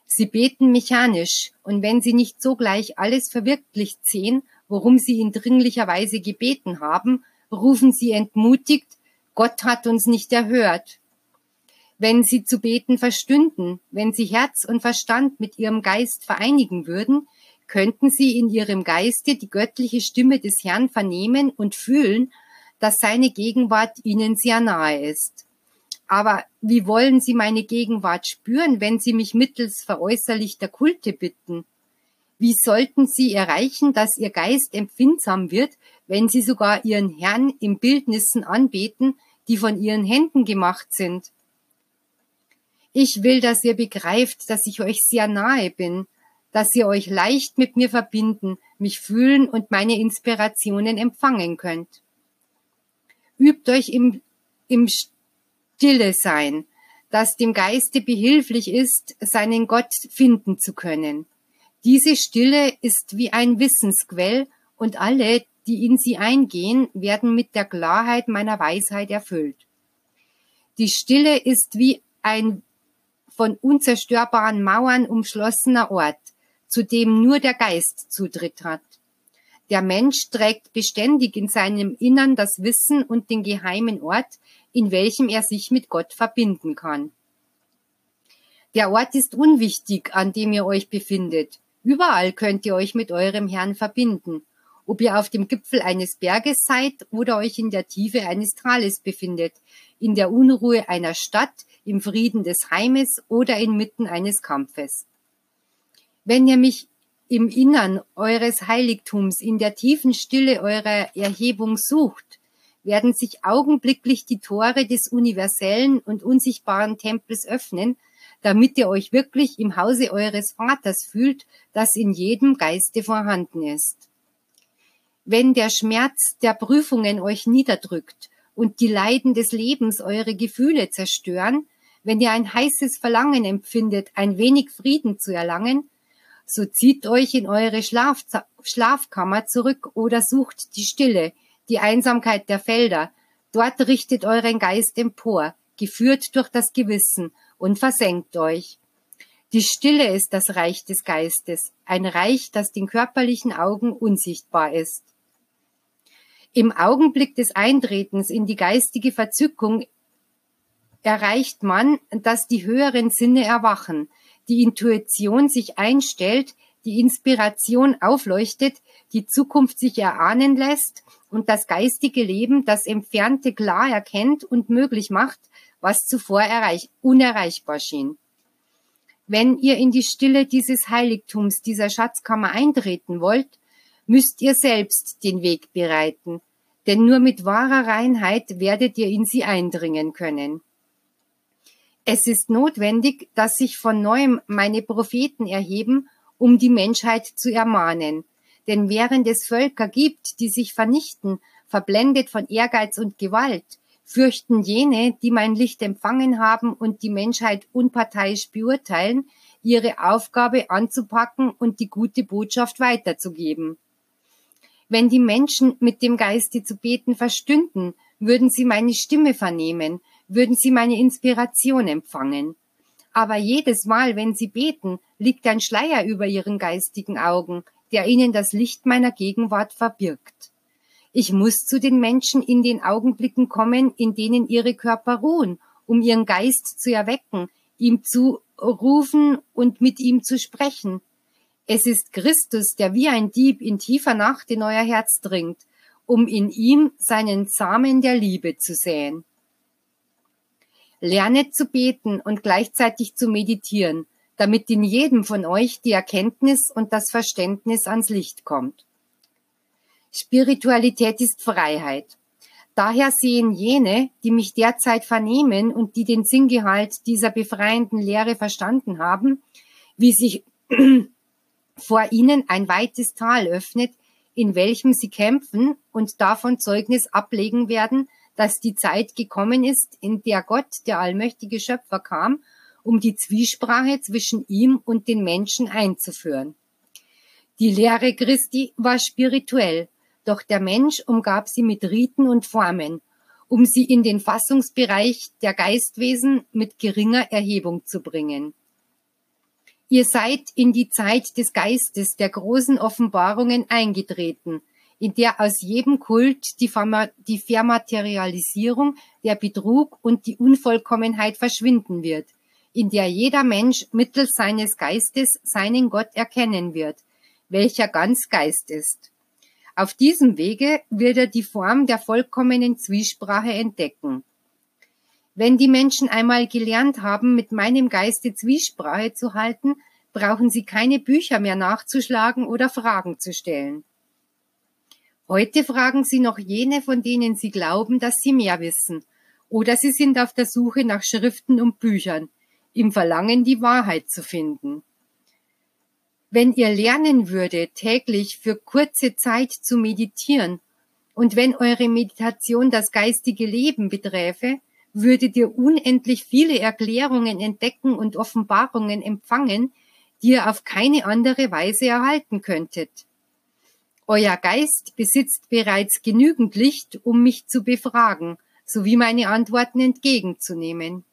Sie beten mechanisch, und wenn sie nicht sogleich alles verwirklicht sehen, worum sie in dringlicher Weise gebeten haben, rufen sie entmutigt, Gott hat uns nicht erhört wenn sie zu beten verstünden, wenn sie Herz und Verstand mit ihrem Geist vereinigen würden, könnten sie in ihrem Geiste die göttliche Stimme des Herrn vernehmen und fühlen, dass seine Gegenwart ihnen sehr nahe ist. Aber wie wollen Sie meine Gegenwart spüren, wenn Sie mich mittels veräußerlichter Kulte bitten? Wie sollten Sie erreichen, dass Ihr Geist empfindsam wird, wenn Sie sogar Ihren Herrn in Bildnissen anbeten, die von Ihren Händen gemacht sind? Ich will, dass ihr begreift, dass ich euch sehr nahe bin, dass ihr euch leicht mit mir verbinden, mich fühlen und meine Inspirationen empfangen könnt. Übt euch im, im Stille sein, das dem Geiste behilflich ist, seinen Gott finden zu können. Diese Stille ist wie ein Wissensquell und alle, die in sie eingehen, werden mit der Klarheit meiner Weisheit erfüllt. Die Stille ist wie ein von unzerstörbaren Mauern umschlossener Ort, zu dem nur der Geist Zutritt hat. Der Mensch trägt beständig in seinem Innern das Wissen und den geheimen Ort, in welchem er sich mit Gott verbinden kann. Der Ort ist unwichtig, an dem ihr euch befindet. Überall könnt ihr euch mit eurem Herrn verbinden. Ob ihr auf dem Gipfel eines Berges seid oder euch in der Tiefe eines Tales befindet, in der Unruhe einer Stadt, im Frieden des Heimes oder inmitten eines Kampfes. Wenn ihr mich im Innern eures Heiligtums in der tiefen Stille eurer Erhebung sucht, werden sich augenblicklich die Tore des universellen und unsichtbaren Tempels öffnen, damit ihr euch wirklich im Hause eures Vaters fühlt, das in jedem Geiste vorhanden ist. Wenn der Schmerz der Prüfungen euch niederdrückt und die Leiden des Lebens eure Gefühle zerstören, wenn ihr ein heißes Verlangen empfindet, ein wenig Frieden zu erlangen, so zieht euch in eure Schlaf Schlafkammer zurück oder sucht die Stille, die Einsamkeit der Felder. Dort richtet euren Geist empor, geführt durch das Gewissen und versenkt euch. Die Stille ist das Reich des Geistes, ein Reich, das den körperlichen Augen unsichtbar ist. Im Augenblick des Eintretens in die geistige Verzückung erreicht man, dass die höheren Sinne erwachen, die Intuition sich einstellt, die Inspiration aufleuchtet, die Zukunft sich erahnen lässt und das geistige Leben das Entfernte klar erkennt und möglich macht, was zuvor erreich unerreichbar schien. Wenn ihr in die Stille dieses Heiligtums, dieser Schatzkammer eintreten wollt, müsst ihr selbst den Weg bereiten, denn nur mit wahrer Reinheit werdet ihr in sie eindringen können. Es ist notwendig, dass sich von neuem meine Propheten erheben, um die Menschheit zu ermahnen. Denn während es Völker gibt, die sich vernichten, verblendet von Ehrgeiz und Gewalt, fürchten jene, die mein Licht empfangen haben und die Menschheit unparteiisch beurteilen, ihre Aufgabe anzupacken und die gute Botschaft weiterzugeben. Wenn die Menschen mit dem Geiste zu beten verstünden, würden sie meine Stimme vernehmen, würden sie meine Inspiration empfangen. Aber jedes Mal, wenn sie beten, liegt ein Schleier über ihren geistigen Augen, der ihnen das Licht meiner Gegenwart verbirgt. Ich muss zu den Menschen in den Augenblicken kommen, in denen ihre Körper ruhen, um ihren Geist zu erwecken, ihm zu rufen und mit ihm zu sprechen. Es ist Christus, der wie ein Dieb in tiefer Nacht in euer Herz dringt, um in ihm seinen Samen der Liebe zu säen. Lernet zu beten und gleichzeitig zu meditieren, damit in jedem von euch die Erkenntnis und das Verständnis ans Licht kommt. Spiritualität ist Freiheit. Daher sehen jene, die mich derzeit vernehmen und die den Sinngehalt dieser befreienden Lehre verstanden haben, wie sich (clears throat) vor ihnen ein weites Tal öffnet, in welchem sie kämpfen und davon Zeugnis ablegen werden, dass die Zeit gekommen ist, in der Gott, der allmächtige Schöpfer, kam, um die Zwiesprache zwischen ihm und den Menschen einzuführen. Die Lehre Christi war spirituell, doch der Mensch umgab sie mit Riten und Formen, um sie in den Fassungsbereich der Geistwesen mit geringer Erhebung zu bringen. Ihr seid in die Zeit des Geistes der großen Offenbarungen eingetreten, in der aus jedem Kult die, die Vermaterialisierung, der Betrug und die Unvollkommenheit verschwinden wird, in der jeder Mensch mittels seines Geistes seinen Gott erkennen wird, welcher ganz Geist ist. Auf diesem Wege wird er die Form der vollkommenen Zwiesprache entdecken. Wenn die Menschen einmal gelernt haben, mit meinem Geiste Zwiesprache zu halten, brauchen sie keine Bücher mehr nachzuschlagen oder Fragen zu stellen. Heute fragen sie noch jene, von denen sie glauben, dass sie mehr wissen, oder sie sind auf der Suche nach Schriften und Büchern, im Verlangen, die Wahrheit zu finden. Wenn ihr lernen würde, täglich für kurze Zeit zu meditieren, und wenn eure Meditation das geistige Leben beträfe, würdet ihr unendlich viele Erklärungen entdecken und Offenbarungen empfangen, die ihr auf keine andere Weise erhalten könntet. Euer Geist besitzt bereits genügend Licht, um mich zu befragen, sowie meine Antworten entgegenzunehmen.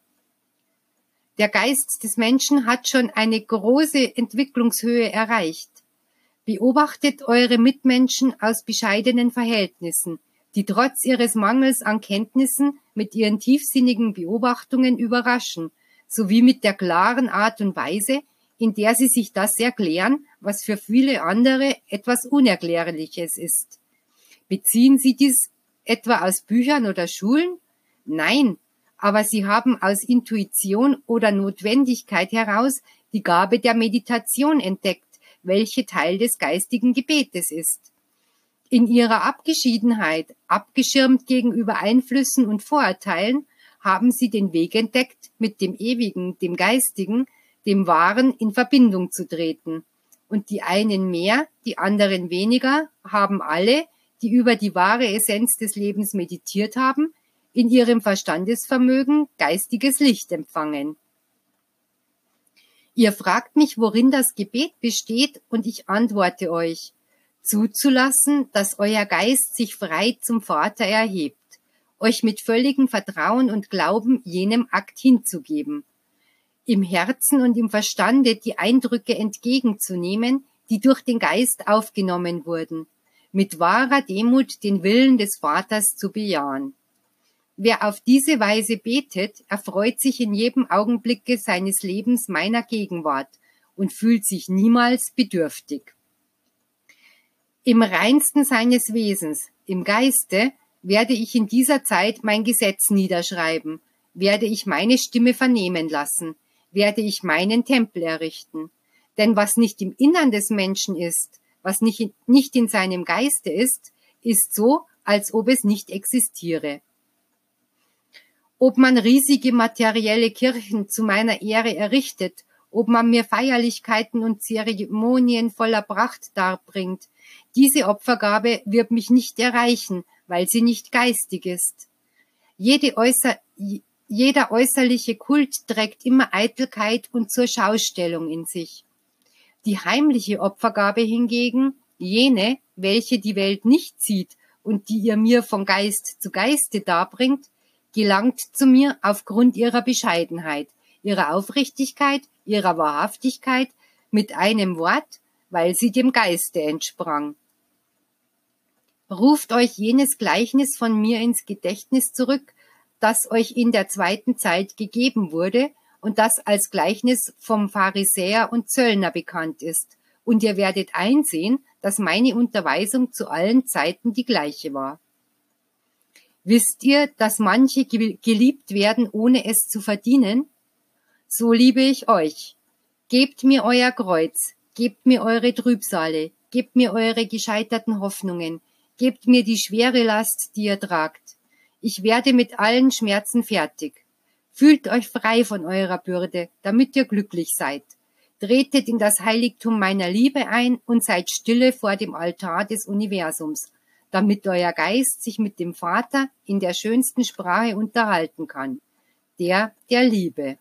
Der Geist des Menschen hat schon eine große Entwicklungshöhe erreicht. Beobachtet eure Mitmenschen aus bescheidenen Verhältnissen, die trotz ihres Mangels an Kenntnissen mit ihren tiefsinnigen Beobachtungen überraschen, sowie mit der klaren Art und Weise, in der sie sich das erklären, was für viele andere etwas Unerklärliches ist. Beziehen Sie dies etwa aus Büchern oder Schulen? Nein, aber sie haben aus Intuition oder Notwendigkeit heraus die Gabe der Meditation entdeckt, welche Teil des geistigen Gebetes ist. In ihrer Abgeschiedenheit, abgeschirmt gegenüber Einflüssen und Vorurteilen, haben sie den Weg entdeckt, mit dem Ewigen, dem Geistigen, dem Wahren in Verbindung zu treten. Und die einen mehr, die anderen weniger, haben alle, die über die wahre Essenz des Lebens meditiert haben, in ihrem Verstandesvermögen geistiges Licht empfangen. Ihr fragt mich, worin das Gebet besteht, und ich antworte euch, zuzulassen, dass euer Geist sich frei zum Vater erhebt, euch mit völligem Vertrauen und Glauben jenem Akt hinzugeben, im Herzen und im Verstande die Eindrücke entgegenzunehmen, die durch den Geist aufgenommen wurden, mit wahrer Demut den Willen des Vaters zu bejahen. Wer auf diese Weise betet, erfreut sich in jedem Augenblicke seines Lebens meiner Gegenwart und fühlt sich niemals bedürftig. Im reinsten seines Wesens, im Geiste, werde ich in dieser Zeit mein Gesetz niederschreiben, werde ich meine Stimme vernehmen lassen, werde ich meinen Tempel errichten. Denn was nicht im Innern des Menschen ist, was nicht, nicht in seinem Geiste ist, ist so, als ob es nicht existiere. Ob man riesige materielle Kirchen zu meiner Ehre errichtet, ob man mir Feierlichkeiten und Zeremonien voller Pracht darbringt, diese Opfergabe wird mich nicht erreichen, weil sie nicht geistig ist. Jede äußer, jeder äußerliche Kult trägt immer Eitelkeit und zur Schaustellung in sich. Die heimliche Opfergabe hingegen, jene, welche die Welt nicht sieht und die ihr mir von Geist zu Geiste darbringt, gelangt zu mir aufgrund ihrer Bescheidenheit, ihrer Aufrichtigkeit, ihrer Wahrhaftigkeit, mit einem Wort, weil sie dem Geiste entsprang. Ruft euch jenes Gleichnis von mir ins Gedächtnis zurück, das euch in der zweiten Zeit gegeben wurde und das als Gleichnis vom Pharisäer und Zöllner bekannt ist, und ihr werdet einsehen, dass meine Unterweisung zu allen Zeiten die gleiche war. Wisst ihr, dass manche geliebt werden, ohne es zu verdienen? So liebe ich euch. Gebt mir euer Kreuz, gebt mir eure Trübsale, gebt mir eure gescheiterten Hoffnungen, Gebt mir die schwere Last, die ihr tragt. Ich werde mit allen Schmerzen fertig. Fühlt euch frei von eurer Bürde, damit ihr glücklich seid. Tretet in das Heiligtum meiner Liebe ein und seid stille vor dem Altar des Universums, damit euer Geist sich mit dem Vater in der schönsten Sprache unterhalten kann, der der Liebe.